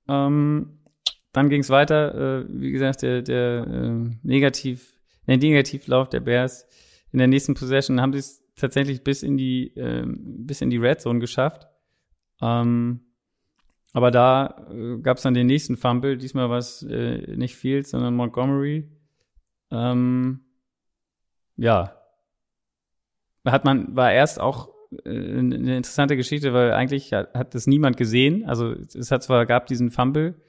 Ähm, dann ging es weiter, äh, wie gesagt, der, der äh, Negativ, der Negativlauf der Bears. In der nächsten Possession haben sie es tatsächlich bis in die, äh, bis in die Red Zone geschafft. Ähm, aber da äh, gab es dann den nächsten Fumble. Diesmal war es äh, nicht Fields, sondern Montgomery. Ähm, ja. Hat man, war erst auch äh, eine interessante Geschichte, weil eigentlich hat, hat das niemand gesehen. Also es hat zwar gab diesen Fumble,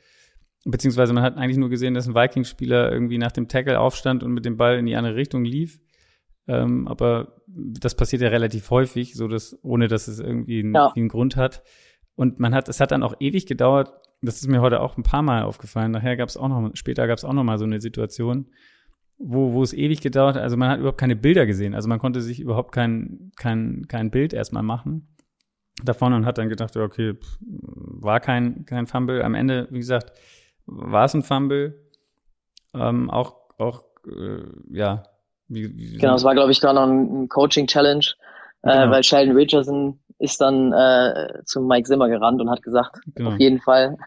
beziehungsweise man hat eigentlich nur gesehen, dass ein Vikings-Spieler irgendwie nach dem Tackle aufstand und mit dem Ball in die andere Richtung lief. Ähm, aber das passiert ja relativ häufig, so dass, ohne dass es irgendwie einen, ja. einen Grund hat. Und man hat, es hat dann auch ewig gedauert. Das ist mir heute auch ein paar Mal aufgefallen. Nachher gab es auch noch, später gab es auch noch mal so eine Situation, wo, wo es ewig gedauert hat. Also man hat überhaupt keine Bilder gesehen. Also man konnte sich überhaupt kein, kein, kein Bild erstmal machen davon und hat dann gedacht, okay, war kein, kein Fumble. Am Ende, wie gesagt, war es ein Fumble. Ähm, auch, auch, äh, ja. Wie, wie genau, es war, glaube ich, da noch ein Coaching-Challenge, äh, genau. weil Sheldon Richardson ist dann äh, zu Mike Zimmer gerannt und hat gesagt, genau. auf jeden Fall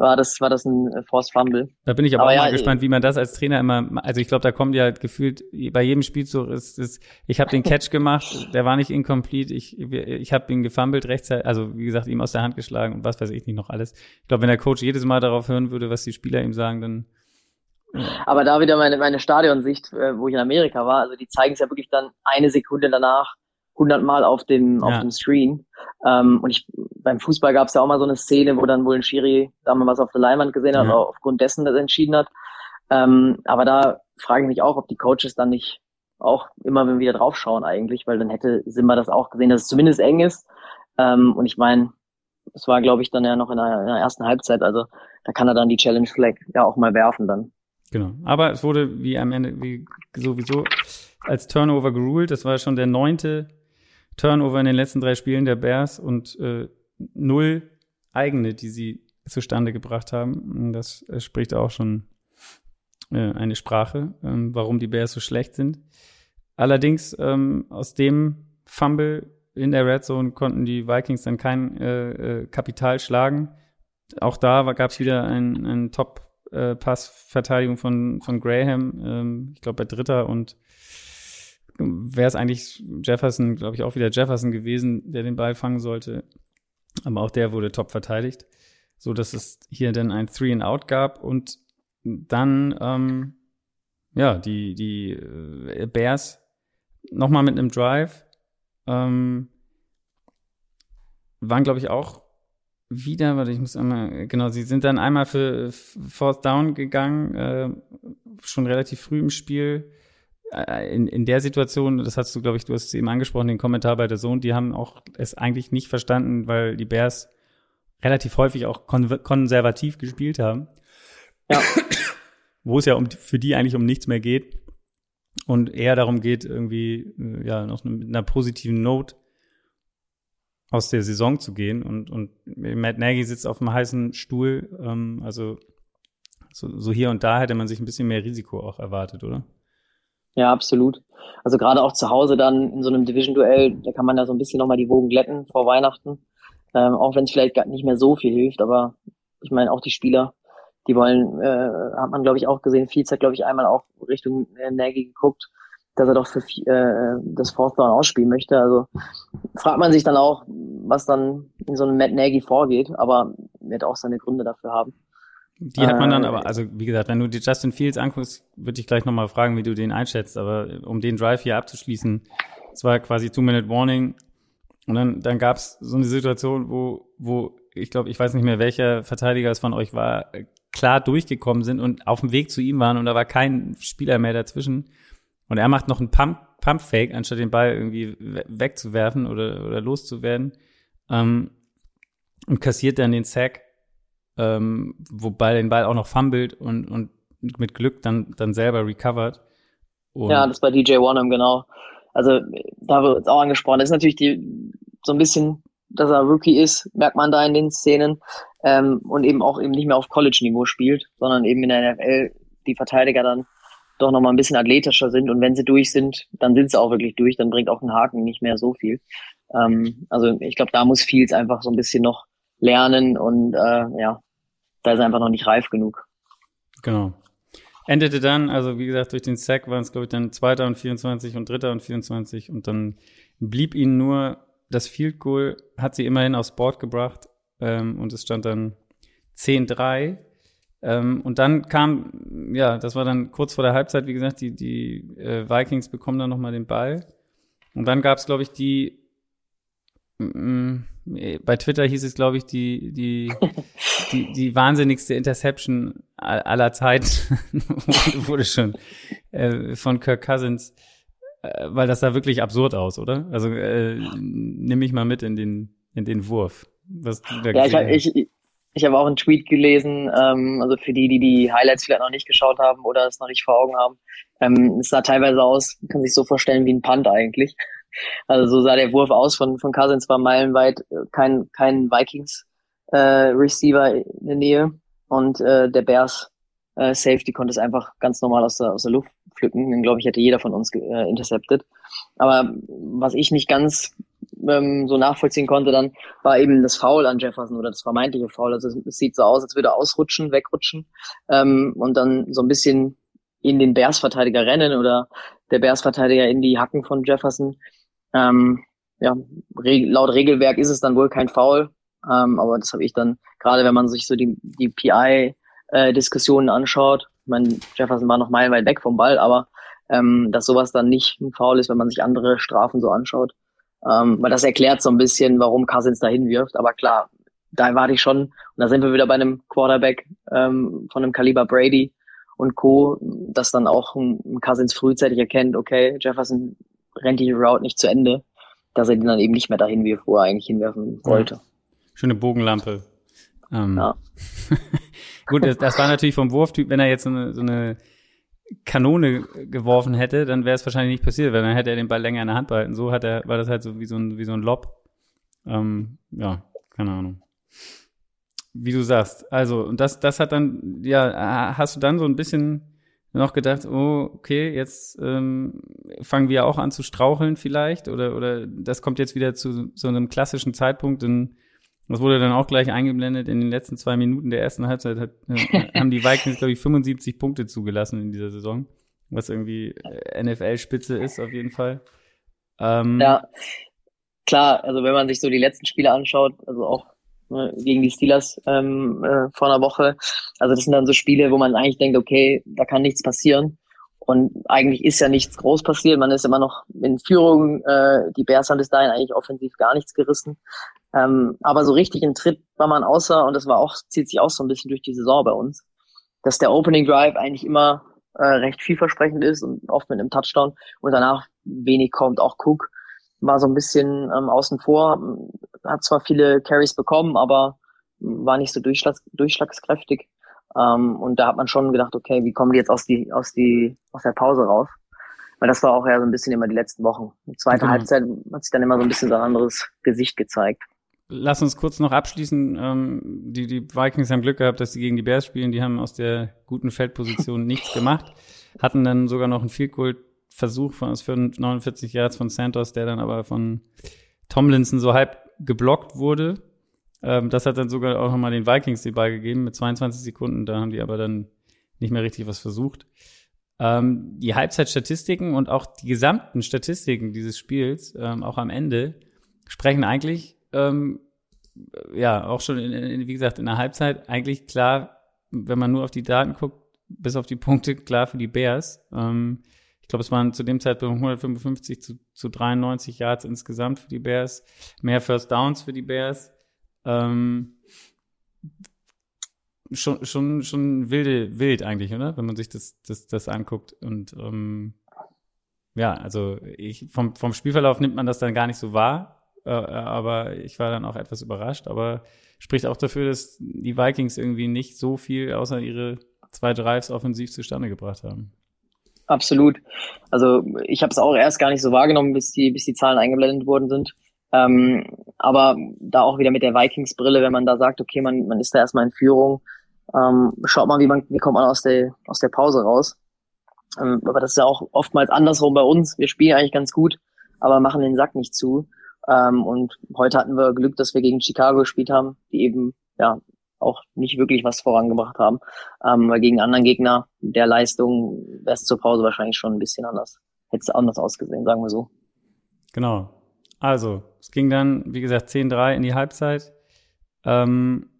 war das, war das ein Force Fumble. Da bin ich aber, aber auch ja, mal gespannt, wie man das als Trainer immer, also ich glaube, da kommt ja gefühlt bei jedem Spielzug ist, ist ich habe den Catch gemacht, der war nicht incomplete, ich, ich habe ihn gefummelt rechtzeitig, also wie gesagt, ihm aus der Hand geschlagen und was weiß ich nicht noch alles. Ich glaube, wenn der Coach jedes Mal darauf hören würde, was die Spieler ihm sagen, dann aber da wieder meine, meine Stadionsicht, äh, wo ich in Amerika war, also die zeigen es ja wirklich dann eine Sekunde danach, hundertmal auf dem, auf dem Screen. Ähm, und ich, beim Fußball gab es ja auch mal so eine Szene, wo dann wohl ein Schiri da mal was auf der Leinwand gesehen hat, ja. aufgrund dessen das entschieden hat. Ähm, aber da frage ich mich auch, ob die Coaches dann nicht auch immer wieder draufschauen eigentlich, weil dann hätte Simba das auch gesehen, dass es zumindest eng ist. Ähm, und ich meine, es war, glaube ich, dann ja noch in der, in der, ersten Halbzeit, also da kann er dann die Challenge Flag ja auch mal werfen dann. Genau. Aber es wurde wie am Ende, wie sowieso als Turnover geruled. Das war schon der neunte Turnover in den letzten drei Spielen der Bears und äh, null eigene, die sie zustande gebracht haben. Das äh, spricht auch schon äh, eine Sprache, ähm, warum die Bears so schlecht sind. Allerdings ähm, aus dem Fumble in der Red Zone konnten die Vikings dann kein äh, äh, Kapital schlagen. Auch da gab es wieder ein, ein Top-Pass-Verteidigung äh, von, von Graham, ähm, ich glaube bei Dritter und wäre es eigentlich Jefferson, glaube ich, auch wieder Jefferson gewesen, der den Ball fangen sollte. Aber auch der wurde top verteidigt, so dass es hier dann ein Three and Out gab und dann ähm, ja die die äh, Bears nochmal mit einem Drive ähm, waren glaube ich auch wieder, warte, ich muss einmal, genau, sie sind dann einmal für Fourth Down gegangen, äh, schon relativ früh im Spiel in, in der Situation, das hast du, glaube ich, du hast es eben angesprochen, den Kommentar bei der Sohn, die haben auch es eigentlich nicht verstanden, weil die Bears relativ häufig auch kon konservativ gespielt haben. Ja. Wo es ja um, für die eigentlich um nichts mehr geht. Und eher darum geht, irgendwie, äh, ja, noch mit einer positiven Note aus der Saison zu gehen. Und, und Matt Nagy sitzt auf einem heißen Stuhl. Ähm, also so, so hier und da hätte man sich ein bisschen mehr Risiko auch erwartet, oder? Ja, absolut. Also gerade auch zu Hause dann in so einem Division-Duell, da kann man da so ein bisschen nochmal die Wogen glätten vor Weihnachten. Ähm, auch wenn es vielleicht gar nicht mehr so viel hilft, aber ich meine auch die Spieler, die wollen, äh, hat man glaube ich auch gesehen, Fields hat glaube ich einmal auch Richtung äh, Nagy geguckt, dass er doch für äh, das Fourth Down ausspielen möchte. Also fragt man sich dann auch, was dann in so einem Matt Nagy vorgeht, aber wird auch seine Gründe dafür haben. Die hat man dann äh, aber, also wie gesagt, wenn du die Justin Fields anguckst, würde ich gleich nochmal fragen, wie du den einschätzt. Aber um den Drive hier abzuschließen, es war quasi Two-Minute-Warning. Und dann, dann gab es so eine Situation, wo, wo ich glaube, ich weiß nicht mehr, welcher Verteidiger es von euch war, klar durchgekommen sind und auf dem Weg zu ihm waren und da war kein Spieler mehr dazwischen. Und er macht noch einen Pump, Pump-Fake, anstatt den Ball irgendwie wegzuwerfen oder, oder loszuwerden. Ähm, und kassiert dann den Sack ähm, wobei den Ball auch noch fummelt und, und mit Glück dann, dann selber recovert. Und ja, das war DJ Wanham, genau. Also da wird auch angesprochen. Das ist natürlich die, so ein bisschen, dass er Rookie ist, merkt man da in den Szenen. Ähm, und eben auch eben nicht mehr auf College-Niveau spielt, sondern eben in der NFL die Verteidiger dann doch nochmal ein bisschen athletischer sind. Und wenn sie durch sind, dann sind sie auch wirklich durch. Dann bringt auch ein Haken nicht mehr so viel. Ähm, also ich glaube, da muss Fields einfach so ein bisschen noch lernen und äh, ja, da ist er einfach noch nicht reif genug. Genau. Endete dann, also wie gesagt, durch den Sack waren es, glaube ich, dann Zweiter und 24 und Dritter und 24 und dann blieb ihnen nur das Field Goal, hat sie immerhin aufs Board gebracht ähm, und es stand dann 10-3. Ähm, und dann kam, ja, das war dann kurz vor der Halbzeit, wie gesagt, die, die äh, Vikings bekommen dann nochmal den Ball. Und dann gab es, glaube ich, die bei Twitter hieß es, glaube ich, die, die, die, die wahnsinnigste Interception aller Zeiten wurde schon äh, von Kirk Cousins, äh, weil das sah wirklich absurd aus, oder? Also äh, nimm mich mal mit in den, in den Wurf. Was du da ja, ich, ich, ich habe auch einen Tweet gelesen, ähm, also für die, die die Highlights vielleicht noch nicht geschaut haben oder es noch nicht vor Augen haben. Ähm, es sah teilweise aus, kann sich so vorstellen wie ein Punt eigentlich. Also so sah der Wurf aus von, von Cousins war meilenweit äh, kein, kein Vikings äh, in der Nähe und äh, der Bears äh, Safety konnte es einfach ganz normal aus der, aus der Luft pflücken. Den glaube ich hätte jeder von uns äh, intercepted. Aber was ich nicht ganz ähm, so nachvollziehen konnte, dann war eben das Foul an Jefferson oder das vermeintliche Foul. Also es, es sieht so aus, als würde er ausrutschen, wegrutschen ähm, und dann so ein bisschen in den Bears-Verteidiger rennen oder der Bears-Verteidiger in die Hacken von Jefferson. Ähm, ja, reg laut Regelwerk ist es dann wohl kein Foul, ähm, aber das habe ich dann, gerade wenn man sich so die, die PI-Diskussionen äh, anschaut, ich meine, Jefferson war noch meilenweit weg vom Ball, aber ähm, dass sowas dann nicht ein Foul ist, wenn man sich andere Strafen so anschaut. Ähm, weil das erklärt so ein bisschen, warum Cousins da hinwirft. Aber klar, da erwarte ich schon, und da sind wir wieder bei einem Quarterback ähm, von einem Kaliber Brady und Co., dass dann auch ein Cousins frühzeitig erkennt, okay, Jefferson rennt die Route nicht zu Ende, dass er den dann eben nicht mehr dahin wirft, wo er eigentlich hinwerfen wollte. Ja. Schöne Bogenlampe. Ähm, ja. Gut, das, das, war natürlich vom Wurftyp, wenn er jetzt so eine, so eine Kanone geworfen hätte, dann wäre es wahrscheinlich nicht passiert, weil dann hätte er den Ball länger in der Hand behalten. So hat er, war das halt so wie so ein, wie so ein Lob. Ähm, ja, keine Ahnung. Wie du sagst. Also, und das, das hat dann, ja, hast du dann so ein bisschen noch gedacht, oh, okay, jetzt ähm, fangen wir auch an zu straucheln vielleicht oder, oder das kommt jetzt wieder zu so einem klassischen Zeitpunkt, denn das wurde dann auch gleich eingeblendet in den letzten zwei Minuten der ersten Halbzeit hat, äh, haben die Vikings, glaube ich, 75 Punkte zugelassen in dieser Saison, was irgendwie äh, NFL-Spitze ist auf jeden Fall. Ähm, ja, klar, also wenn man sich so die letzten Spiele anschaut, also auch ne, gegen die Steelers ähm, äh, vor einer Woche. Also das sind dann so Spiele, wo man eigentlich denkt, okay, da kann nichts passieren. Und eigentlich ist ja nichts groß passiert. Man ist immer noch in Führung. Äh, die Bears haben bis dahin eigentlich offensiv gar nichts gerissen. Ähm, aber so richtig in Tritt war man außer, und das war auch, zieht sich auch so ein bisschen durch die Saison bei uns, dass der Opening Drive eigentlich immer äh, recht vielversprechend ist und oft mit einem Touchdown und danach wenig kommt. Auch Cook war so ein bisschen ähm, außen vor, hat zwar viele Carries bekommen, aber war nicht so durchschlags durchschlagskräftig. Ähm, und da hat man schon gedacht, okay, wie kommen die jetzt aus die, aus die, aus der Pause raus? Weil das war auch ja so ein bisschen immer die letzten Wochen. Die zweite genau. Halbzeit hat sich dann immer so ein bisschen so ein anderes Gesicht gezeigt. Lass uns kurz noch abschließen. Ähm, die, die Vikings haben Glück gehabt, dass sie gegen die Bears spielen. Die haben aus der guten Feldposition nichts gemacht. Hatten dann sogar noch einen Field Goal Versuch von aus 49 Yards von Santos, der dann aber von Tomlinson so halb geblockt wurde. Ähm, das hat dann sogar auch nochmal den Vikings die Ball gegeben mit 22 Sekunden. Da haben die aber dann nicht mehr richtig was versucht. Ähm, die Halbzeitstatistiken und auch die gesamten Statistiken dieses Spiels, ähm, auch am Ende, sprechen eigentlich, ähm, ja, auch schon, in, in, wie gesagt, in der Halbzeit eigentlich klar, wenn man nur auf die Daten guckt, bis auf die Punkte, klar für die Bears. Glaube, es waren zu dem Zeitpunkt 155 zu, zu 93 Yards insgesamt für die Bears, mehr First Downs für die Bears. Ähm, schon, schon, schon wilde, wild eigentlich, oder? Wenn man sich das, das, das anguckt. Und ähm, ja, also ich, vom, vom Spielverlauf nimmt man das dann gar nicht so wahr, äh, aber ich war dann auch etwas überrascht. Aber spricht auch dafür, dass die Vikings irgendwie nicht so viel außer ihre zwei Drives offensiv zustande gebracht haben. Absolut. Also ich habe es auch erst gar nicht so wahrgenommen, bis die, bis die Zahlen eingeblendet worden sind. Ähm, aber da auch wieder mit der Vikings-Brille, wenn man da sagt, okay, man, man ist da erstmal in Führung, ähm, schaut mal, wie man, wie kommt man aus der, aus der Pause raus. Ähm, aber das ist ja auch oftmals andersrum bei uns. Wir spielen eigentlich ganz gut, aber machen den Sack nicht zu. Ähm, und heute hatten wir Glück, dass wir gegen Chicago gespielt haben, die eben ja auch nicht wirklich was vorangebracht haben. Ähm, weil gegen anderen Gegner der Leistung wäre es zur Pause wahrscheinlich schon ein bisschen anders. Hätte es anders ausgesehen, sagen wir so. Genau. Also, es ging dann, wie gesagt, 10-3 in die Halbzeit. Ähm,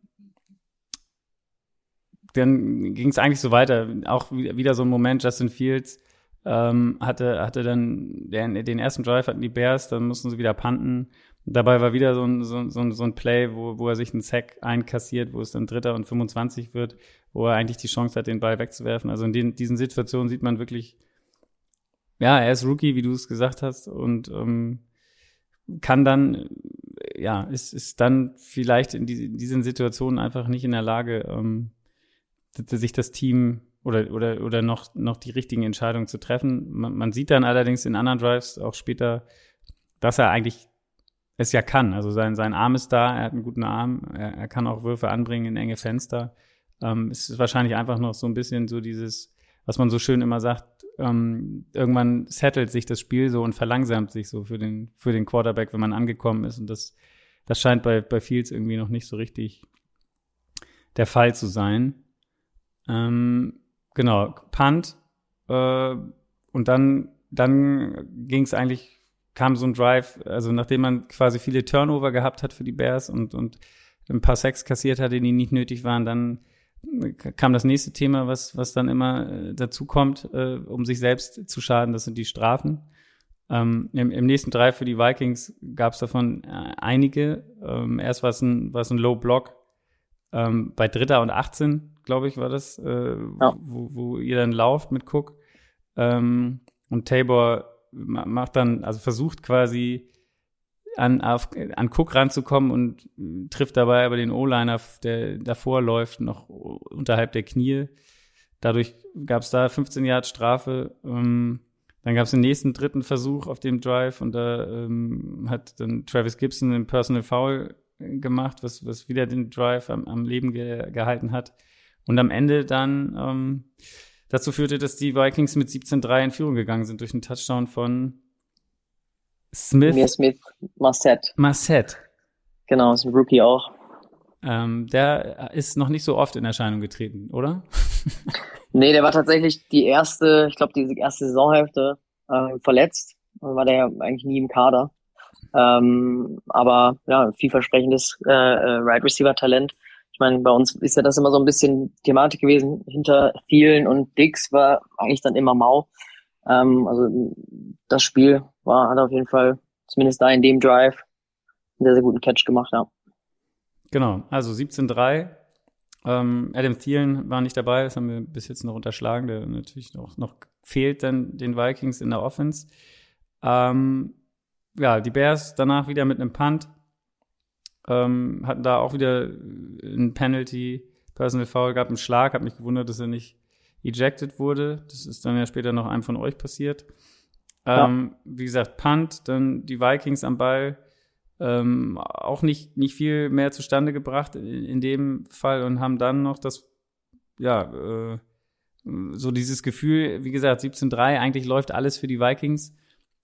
dann ging es eigentlich so weiter. Auch wieder so ein Moment, Justin Fields ähm, hatte, hatte dann den, den ersten Drive hatten die Bears, dann mussten sie wieder panten. Dabei war wieder so ein, so, so, so ein Play, wo, wo er sich einen Sack einkassiert, wo es dann Dritter und 25 wird, wo er eigentlich die Chance hat, den Ball wegzuwerfen. Also in den, diesen Situationen sieht man wirklich, ja, er ist Rookie, wie du es gesagt hast, und ähm, kann dann, ja, ist, ist dann vielleicht in, die, in diesen Situationen einfach nicht in der Lage, ähm, sich das Team oder, oder, oder noch, noch die richtigen Entscheidungen zu treffen. Man, man sieht dann allerdings in anderen Drives auch später, dass er eigentlich es ja kann. Also sein, sein Arm ist da, er hat einen guten Arm, er, er kann auch Würfe anbringen in enge Fenster. Ähm, es ist wahrscheinlich einfach noch so ein bisschen so dieses, was man so schön immer sagt, ähm, irgendwann settelt sich das Spiel so und verlangsamt sich so für den, für den Quarterback, wenn man angekommen ist. Und das, das scheint bei, bei Fields irgendwie noch nicht so richtig der Fall zu sein. Ähm, genau, Punt. Äh, und dann, dann ging es eigentlich, kam so ein Drive, also nachdem man quasi viele Turnover gehabt hat für die Bears und, und ein paar Sex kassiert hatte, die nicht nötig waren, dann kam das nächste Thema, was, was dann immer äh, dazu kommt, äh, um sich selbst zu schaden, das sind die Strafen. Ähm, im, Im nächsten Drive für die Vikings gab es davon äh, einige. Ähm, erst war es ein, ein Low Block ähm, bei Dritter und 18, glaube ich, war das, äh, ja. wo, wo ihr dann lauft mit Cook. Ähm, und Tabor macht dann, also versucht quasi an, auf, an Cook ranzukommen und trifft dabei aber den O-Liner, der davor läuft, noch unterhalb der Knie. Dadurch gab es da 15 Yard Strafe. Ähm, dann gab es den nächsten dritten Versuch auf dem Drive und da ähm, hat dann Travis Gibson einen Personal Foul gemacht, was, was wieder den Drive am, am Leben ge gehalten hat. Und am Ende dann ähm, dazu führte, dass die Vikings mit 17-3 in Führung gegangen sind durch einen Touchdown von Smith. Mir Smith Marset. Marset. Genau, ist ein Rookie auch. Ähm, der ist noch nicht so oft in Erscheinung getreten, oder? nee, der war tatsächlich die erste, ich glaube, die erste Saisonhälfte äh, verletzt. Dann war der eigentlich nie im Kader. Ähm, aber ja, vielversprechendes äh, äh, Right Receiver Talent. Ich meine, bei uns ist ja das immer so ein bisschen Thematik gewesen. Hinter vielen und Dix war eigentlich dann immer Mau. Ähm, also das Spiel war, hat auf jeden Fall zumindest da in dem Drive einen sehr, sehr guten Catch gemacht, ja. Genau, also 17-3. Ähm, Adam Thielen war nicht dabei, das haben wir bis jetzt noch unterschlagen, der natürlich noch, noch fehlt dann den Vikings in der Offense. Ähm, ja, die Bears danach wieder mit einem Punt. Ähm, hatten da auch wieder ein Penalty, Personal Foul, gab einen Schlag, hat mich gewundert, dass er nicht ejected wurde. Das ist dann ja später noch einem von euch passiert. Ähm, ja. Wie gesagt, Punt, dann die Vikings am Ball. Ähm, auch nicht, nicht viel mehr zustande gebracht in, in, dem Fall und haben dann noch das, ja, äh, so dieses Gefühl, wie gesagt, 17-3, eigentlich läuft alles für die Vikings.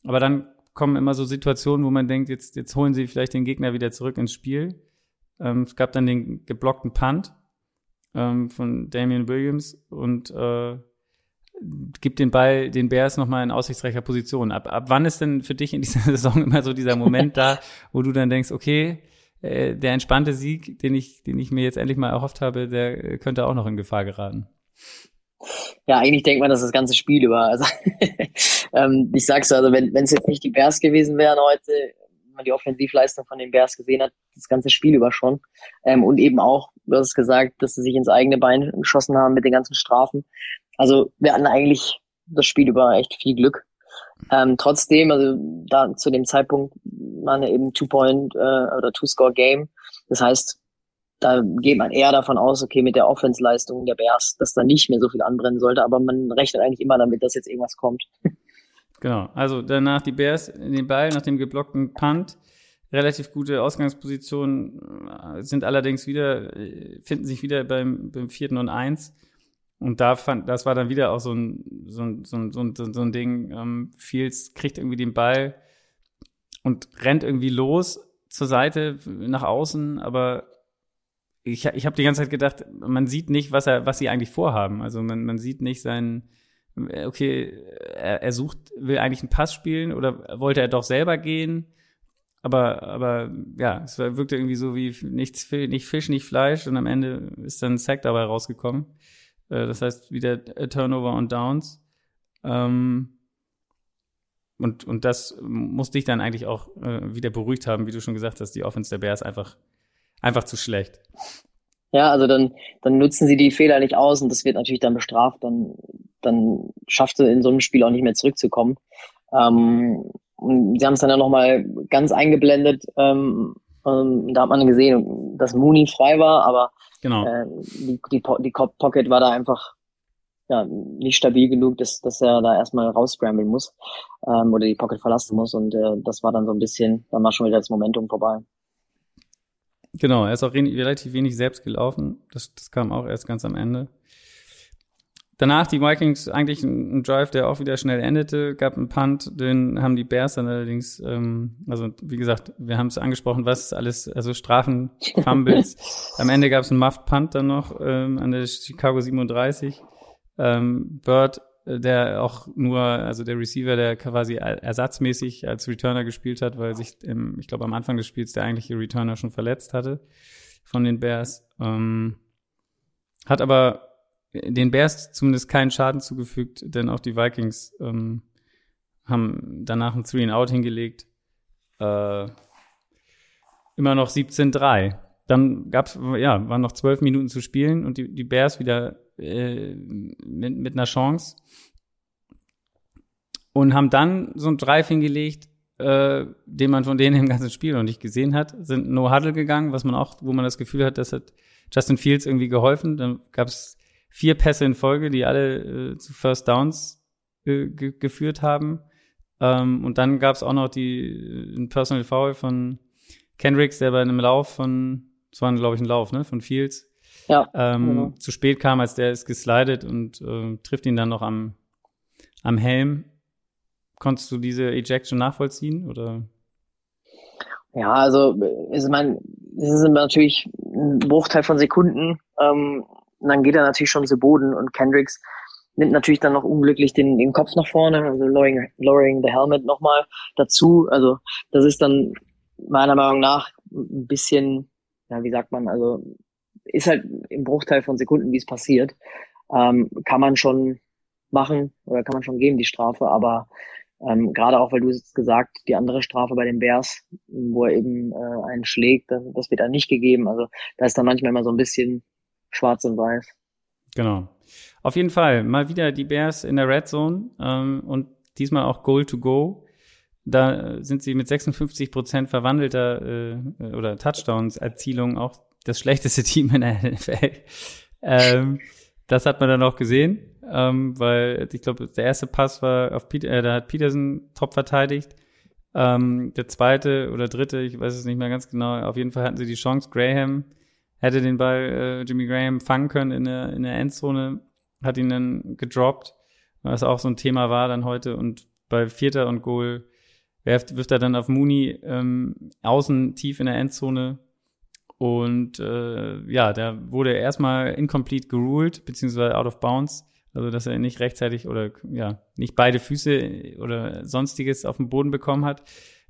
Aber dann kommen immer so Situationen, wo man denkt, jetzt, jetzt holen sie vielleicht den Gegner wieder zurück ins Spiel. Ähm, es gab dann den geblockten Punt ähm, von Damian Williams und äh, gibt den Ball den Bears nochmal in aussichtsreicher Position. Ab, ab wann ist denn für dich in dieser Saison immer so dieser Moment da, wo du dann denkst, okay, äh, der entspannte Sieg, den ich, den ich mir jetzt endlich mal erhofft habe, der könnte auch noch in Gefahr geraten? Ja, eigentlich denkt man das das ganze Spiel über. Also ähm, ich sag's also, wenn es jetzt nicht die Bears gewesen wären heute, wenn man die Offensivleistung von den Bears gesehen hat, das ganze Spiel über schon. Ähm, und eben auch, du hast es gesagt, dass sie sich ins eigene Bein geschossen haben mit den ganzen Strafen. Also wir hatten eigentlich das Spiel über echt viel Glück. Ähm, trotzdem, also da zu dem Zeitpunkt ja eben Two-Point äh, oder Two-Score-Game. Das heißt, da geht man eher davon aus, okay, mit der Offensleistung der Bears, dass da nicht mehr so viel anbrennen sollte, aber man rechnet eigentlich immer damit, dass jetzt irgendwas kommt. Genau, also danach die Bears in den Ball, nach dem geblockten Punt. Relativ gute Ausgangspositionen äh, sind allerdings wieder, äh, finden sich wieder beim, beim vierten und eins. Und da fand, das war dann wieder auch so ein, so ein, so ein, so ein, so ein Ding. Ähm, Fields kriegt irgendwie den Ball und rennt irgendwie los zur Seite nach außen, aber ich, ich habe die ganze Zeit gedacht, man sieht nicht, was er, was sie eigentlich vorhaben. Also man, man sieht nicht seinen, okay, er, er sucht, will eigentlich einen Pass spielen oder wollte er doch selber gehen? Aber, aber ja, es wirkte irgendwie so wie nichts, nicht Fisch, nicht Fleisch und am Ende ist dann ein Sack dabei rausgekommen. Äh, das heißt wieder Turnover und Downs. Ähm, und, und das muss dich dann eigentlich auch äh, wieder beruhigt haben, wie du schon gesagt hast, die Offense der Bears einfach, einfach zu schlecht. Ja, also dann, dann nutzen sie die Fehler nicht aus und das wird natürlich dann bestraft, dann, dann schafft sie in so einem Spiel auch nicht mehr zurückzukommen. Ähm, und sie haben es dann ja nochmal ganz eingeblendet, ähm, ähm, da hat man gesehen, dass Mooney frei war, aber genau. äh, die, die, die Pocket war da einfach ja, nicht stabil genug, dass, dass er da erstmal rausscramblen muss ähm, oder die Pocket verlassen muss. Und äh, das war dann so ein bisschen, dann war schon wieder das Momentum vorbei. Genau, er ist auch relativ wenig selbst gelaufen. Das, das kam auch erst ganz am Ende. Danach die Vikings eigentlich ein Drive, der auch wieder schnell endete, gab einen Punt, den haben die Bears dann allerdings, ähm, also wie gesagt, wir haben es angesprochen, was alles, also Strafen, Fumbles. Am Ende gab es einen Muffed Punt dann noch ähm, an der Chicago 37 ähm, Bird, der auch nur, also der Receiver, der quasi ersatzmäßig als Returner gespielt hat, weil sich, im, ich glaube, am Anfang des Spiels der eigentliche Returner schon verletzt hatte von den Bears. Ähm, hat aber den Bears zumindest keinen Schaden zugefügt, denn auch die Vikings ähm, haben danach ein Three and Out hingelegt. Äh, immer noch 17-3. Dann gab's, ja, waren noch zwölf Minuten zu spielen und die, die Bears wieder äh, mit, mit einer Chance und haben dann so ein Drive hingelegt, äh, den man von denen im ganzen Spiel noch nicht gesehen hat, sind No Huddle gegangen, was man auch, wo man das Gefühl hat, das hat Justin Fields irgendwie geholfen. Dann gab es vier Pässe in Folge, die alle äh, zu First Downs äh, ge geführt haben. Ähm, und dann gab es auch noch die äh, ein Personal Foul von Kendricks, der bei einem Lauf von, das war glaube ich ein Lauf, ne, von Fields, ja, ähm, genau. zu spät kam, als der ist geslidet und äh, trifft ihn dann noch am, am Helm. Konntest du diese Ejection nachvollziehen oder? Ja, also ich meine, es ist natürlich ein Bruchteil von Sekunden. Ähm, dann geht er natürlich schon zu Boden und Kendricks nimmt natürlich dann noch unglücklich den, den Kopf nach vorne, also lowering, lowering the helmet nochmal dazu. Also das ist dann meiner Meinung nach ein bisschen, ja, wie sagt man, also ist halt im Bruchteil von Sekunden, wie es passiert. Ähm, kann man schon machen oder kann man schon geben, die Strafe, aber ähm, gerade auch, weil du es gesagt, die andere Strafe bei den Bears, wo er eben äh, einen schlägt, das, das wird dann nicht gegeben. Also da ist dann manchmal immer so ein bisschen schwarz und weiß. Genau. Auf jeden Fall mal wieder die Bears in der Red Zone ähm, und diesmal auch Goal to Go. Da sind sie mit 56 Prozent verwandelter äh, oder Touchdowns-Erzielung auch das schlechteste Team in der NFL. ähm, das hat man dann auch gesehen, ähm, weil ich glaube, der erste Pass war auf Peter, äh, da hat Peterson top verteidigt. Ähm, der zweite oder dritte, ich weiß es nicht mehr ganz genau, auf jeden Fall hatten sie die Chance. Graham hätte den Ball äh, Jimmy Graham fangen können in der, in der Endzone, hat ihn dann gedroppt, was auch so ein Thema war dann heute. Und bei Vierter und Goal wirft, wirft er dann auf Mooney ähm, außen tief in der Endzone und äh, ja, da wurde er erstmal incomplete geruled, beziehungsweise out of bounds. Also, dass er nicht rechtzeitig oder ja, nicht beide Füße oder sonstiges auf dem Boden bekommen hat.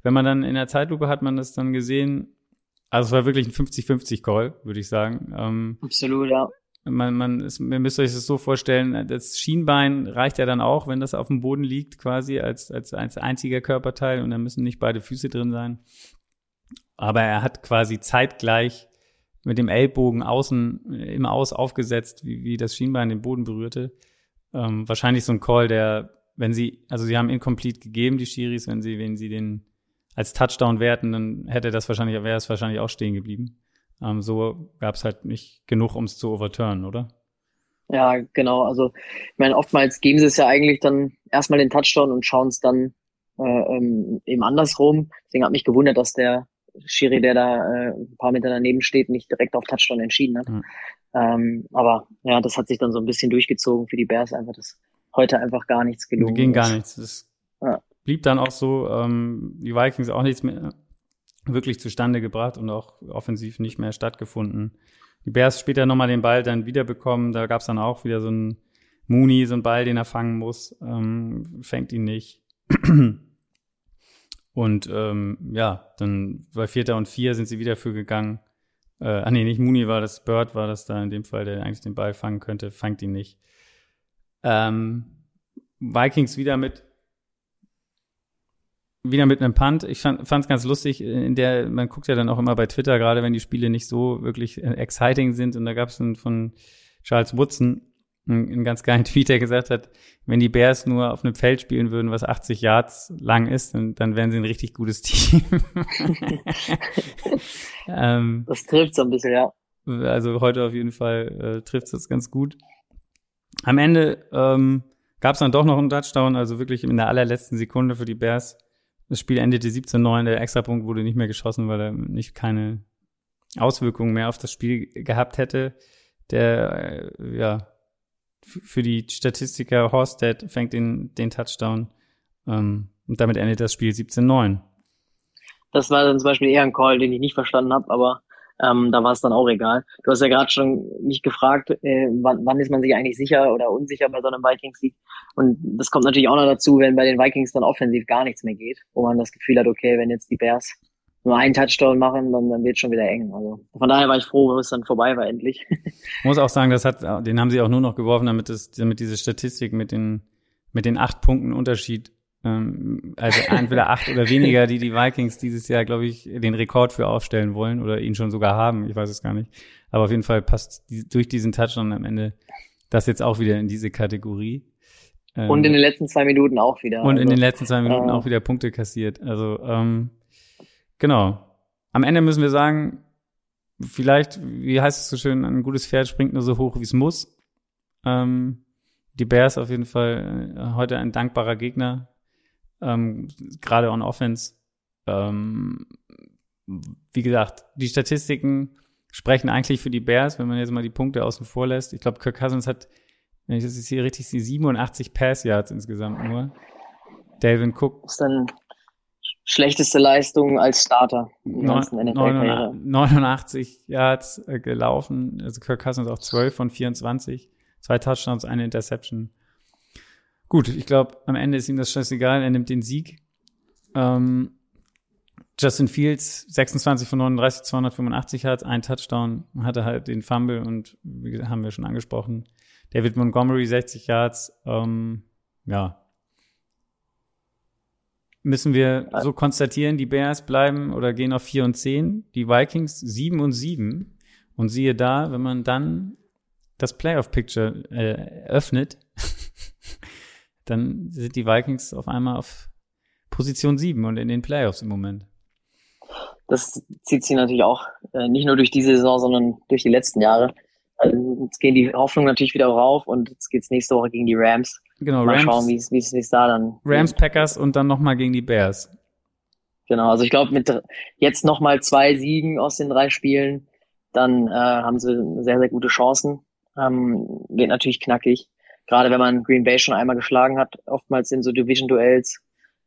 Wenn man dann in der Zeitlupe hat man das dann gesehen, also es war wirklich ein 50-50-Call, würde ich sagen. Ähm, Absolut, ja. Man, man ist, ihr müsst euch das so vorstellen, das Schienbein reicht ja dann auch, wenn das auf dem Boden liegt, quasi als, als, als einziger Körperteil und dann müssen nicht beide Füße drin sein. Aber er hat quasi zeitgleich mit dem Ellbogen außen im Aus aufgesetzt, wie, wie das Schienbein den Boden berührte. Ähm, wahrscheinlich so ein Call, der, wenn sie, also sie haben incomplete gegeben, die Schiris, wenn sie, wenn sie den als Touchdown werten, dann hätte das wahrscheinlich, wäre es wahrscheinlich auch stehen geblieben. Ähm, so gab es halt nicht genug, um es zu overturnen, oder? Ja, genau. Also ich meine, oftmals geben sie es ja eigentlich dann erstmal den Touchdown und schauen es dann äh, ähm, eben andersrum. Deswegen hat mich gewundert, dass der Schiri, der da äh, ein paar Meter daneben steht, nicht direkt auf Touchdown entschieden hat. Mhm. Ähm, aber ja, das hat sich dann so ein bisschen durchgezogen für die Bears einfach, dass heute einfach gar nichts gelungen Ging gar nichts. Das ja. blieb dann auch so. Ähm, die Vikings auch nichts mehr wirklich zustande gebracht und auch offensiv nicht mehr stattgefunden. Die Bears später nochmal den Ball dann wiederbekommen. Da gab es dann auch wieder so ein Mooney, so ein Ball, den er fangen muss. Ähm, fängt ihn nicht. Und ähm, ja, dann bei Vierter und Vier sind sie wieder für gegangen. Äh, ah nee, nicht Mooney war das, Bird war das da in dem Fall, der eigentlich den Ball fangen könnte, fangt ihn nicht. Ähm, Vikings wieder mit wieder mit einem Punt. Ich fand es ganz lustig, in der, man guckt ja dann auch immer bei Twitter, gerade wenn die Spiele nicht so wirklich äh, exciting sind. Und da gab es von Charles Woodson einen ganz geilen Tweet, der gesagt hat, wenn die Bears nur auf einem Feld spielen würden, was 80 Yards lang ist, dann, dann wären sie ein richtig gutes Team. ähm, das trifft so ein bisschen, ja. Also heute auf jeden Fall äh, trifft es ganz gut. Am Ende ähm, gab es dann doch noch einen Touchdown, also wirklich in der allerletzten Sekunde für die Bears. Das Spiel endete 17-9, der Extrapunkt wurde nicht mehr geschossen, weil er nicht keine Auswirkungen mehr auf das Spiel gehabt hätte. Der, äh, ja, für die Statistiker Horsted fängt den, den Touchdown ähm, und damit endet das Spiel 17-9. Das war dann zum Beispiel eher ein Call, den ich nicht verstanden habe, aber ähm, da war es dann auch egal. Du hast ja gerade schon mich gefragt, äh, wann, wann ist man sich eigentlich sicher oder unsicher bei so einem Vikings-Sieg? Und das kommt natürlich auch noch dazu, wenn bei den Vikings dann offensiv gar nichts mehr geht, wo man das Gefühl hat, okay, wenn jetzt die Bears nur einen Touchdown machen, dann, dann wird schon wieder eng. Also von daher war ich froh, wenn es dann vorbei war endlich. Muss auch sagen, das hat, den haben sie auch nur noch geworfen, damit es, damit diese Statistik mit den mit den acht Punkten Unterschied, ähm, also entweder acht oder weniger, die die Vikings dieses Jahr, glaube ich, den Rekord für aufstellen wollen oder ihn schon sogar haben. Ich weiß es gar nicht. Aber auf jeden Fall passt die, durch diesen Touchdown am Ende das jetzt auch wieder in diese Kategorie. Ähm, und in den letzten zwei Minuten auch wieder. Und also, in den letzten zwei Minuten äh, auch wieder Punkte kassiert. Also ähm, Genau. Am Ende müssen wir sagen, vielleicht, wie heißt es so schön, ein gutes Pferd springt nur so hoch, wie es muss. Ähm, die Bears auf jeden Fall äh, heute ein dankbarer Gegner, ähm, gerade on Offense. Ähm, wie gesagt, die Statistiken sprechen eigentlich für die Bears, wenn man jetzt mal die Punkte außen vor lässt. Ich glaube, Kirk Cousins hat, wenn ich das jetzt hier richtig sehe, 87 Pass Yards insgesamt nur. Dalvin Cook. Ist dann schlechteste Leistung als Starter. 89 Yards gelaufen. Also Kirk Cousins auch 12 von 24. Zwei Touchdowns, eine Interception. Gut, ich glaube, am Ende ist ihm das scheißegal. Er nimmt den Sieg. Ähm, Justin Fields 26 von 39, 285 hat, ein Touchdown, hatte halt den Fumble und wie haben wir schon angesprochen. David Montgomery 60 Yards. Ähm, ja, müssen wir so konstatieren, die Bears bleiben oder gehen auf 4 und 10, die Vikings 7 und 7. Und siehe da, wenn man dann das Playoff-Picture äh, öffnet, dann sind die Vikings auf einmal auf Position 7 und in den Playoffs im Moment. Das zieht sie natürlich auch äh, nicht nur durch diese Saison, sondern durch die letzten Jahre. Also jetzt gehen die Hoffnungen natürlich wieder rauf und jetzt geht's nächste Woche gegen die Rams. Genau, Mal Rams, schauen, wie es da dann. Rams, geht. Packers und dann nochmal gegen die Bears. Genau, also ich glaube, mit jetzt nochmal zwei Siegen aus den drei Spielen, dann äh, haben sie sehr, sehr gute Chancen. Ähm, geht natürlich knackig. Gerade wenn man Green Bay schon einmal geschlagen hat, oftmals in so Division-Duells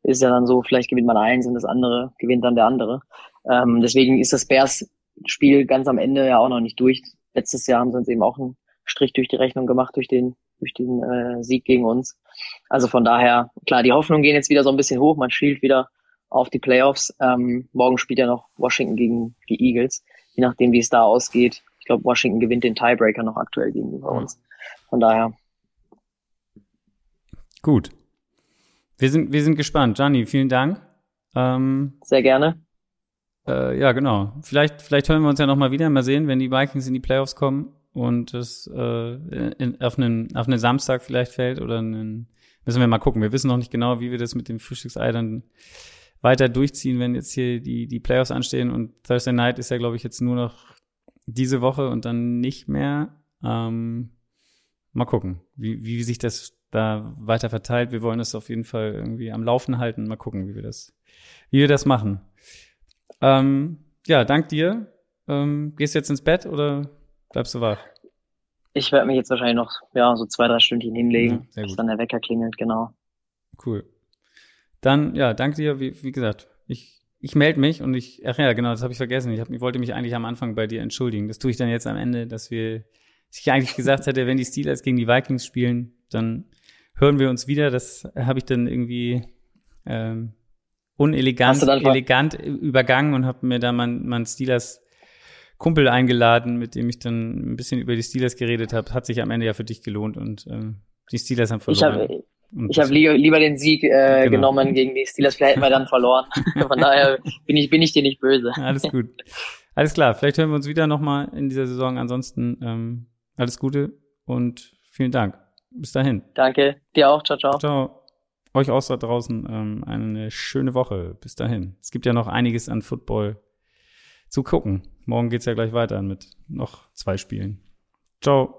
ist ja dann so, vielleicht gewinnt man eins und das andere gewinnt dann der andere. Ähm, deswegen ist das Bears-Spiel ganz am Ende ja auch noch nicht durch. Letztes Jahr haben sie uns eben auch einen Strich durch die Rechnung gemacht durch den durch den äh, Sieg gegen uns. Also von daher, klar, die Hoffnungen gehen jetzt wieder so ein bisschen hoch. Man schielt wieder auf die Playoffs. Ähm, morgen spielt ja noch Washington gegen die Eagles. Je nachdem, wie es da ausgeht. Ich glaube, Washington gewinnt den Tiebreaker noch aktuell gegenüber uns. Von daher. Gut. Wir sind, wir sind gespannt. Gianni, vielen Dank. Ähm, Sehr gerne. Äh, ja, genau. Vielleicht, vielleicht hören wir uns ja noch mal wieder. Mal sehen, wenn die Vikings in die Playoffs kommen und es äh, in, auf, einen, auf einen Samstag vielleicht fällt oder einen, müssen wir mal gucken. Wir wissen noch nicht genau, wie wir das mit dem Frühstücksei dann weiter durchziehen, wenn jetzt hier die, die Playoffs anstehen. Und Thursday Night ist ja, glaube ich, jetzt nur noch diese Woche und dann nicht mehr. Ähm, mal gucken, wie, wie sich das da weiter verteilt. Wir wollen es auf jeden Fall irgendwie am Laufen halten. Mal gucken, wie wir das, wie wir das machen. Ähm, ja, dank dir. Ähm, gehst du jetzt ins Bett oder bleibst du wach? Ich werde mich jetzt wahrscheinlich noch ja so zwei, drei Stündchen hinlegen, ja, bis dann der Wecker klingelt, genau. Cool. Dann, ja, danke dir, wie, wie gesagt, ich, ich melde mich und ich, ach ja, genau, das habe ich vergessen. Ich, hab, ich wollte mich eigentlich am Anfang bei dir entschuldigen. Das tue ich dann jetzt am Ende, dass wir, dass ich eigentlich gesagt hätte, wenn die Steelers gegen die Vikings spielen, dann hören wir uns wieder. Das habe ich dann irgendwie ähm, unelegant elegant übergangen und habe mir da mein, mein Steelers Kumpel eingeladen, mit dem ich dann ein bisschen über die Steelers geredet habe. Hat sich am Ende ja für dich gelohnt und ähm, die Steelers haben verloren. Ich habe ich hab lieber, lieber den Sieg äh, genau. genommen gegen die Steelers. Vielleicht hätten wir dann verloren. Von daher bin ich, bin ich dir nicht böse. Alles gut. Alles klar. Vielleicht hören wir uns wieder nochmal in dieser Saison. Ansonsten ähm, alles Gute und vielen Dank. Bis dahin. Danke. Dir auch. Ciao, ciao. Ciao. Euch auch da draußen ähm, eine schöne Woche. Bis dahin. Es gibt ja noch einiges an Football zu gucken. Morgen geht's ja gleich weiter mit noch zwei Spielen. Ciao.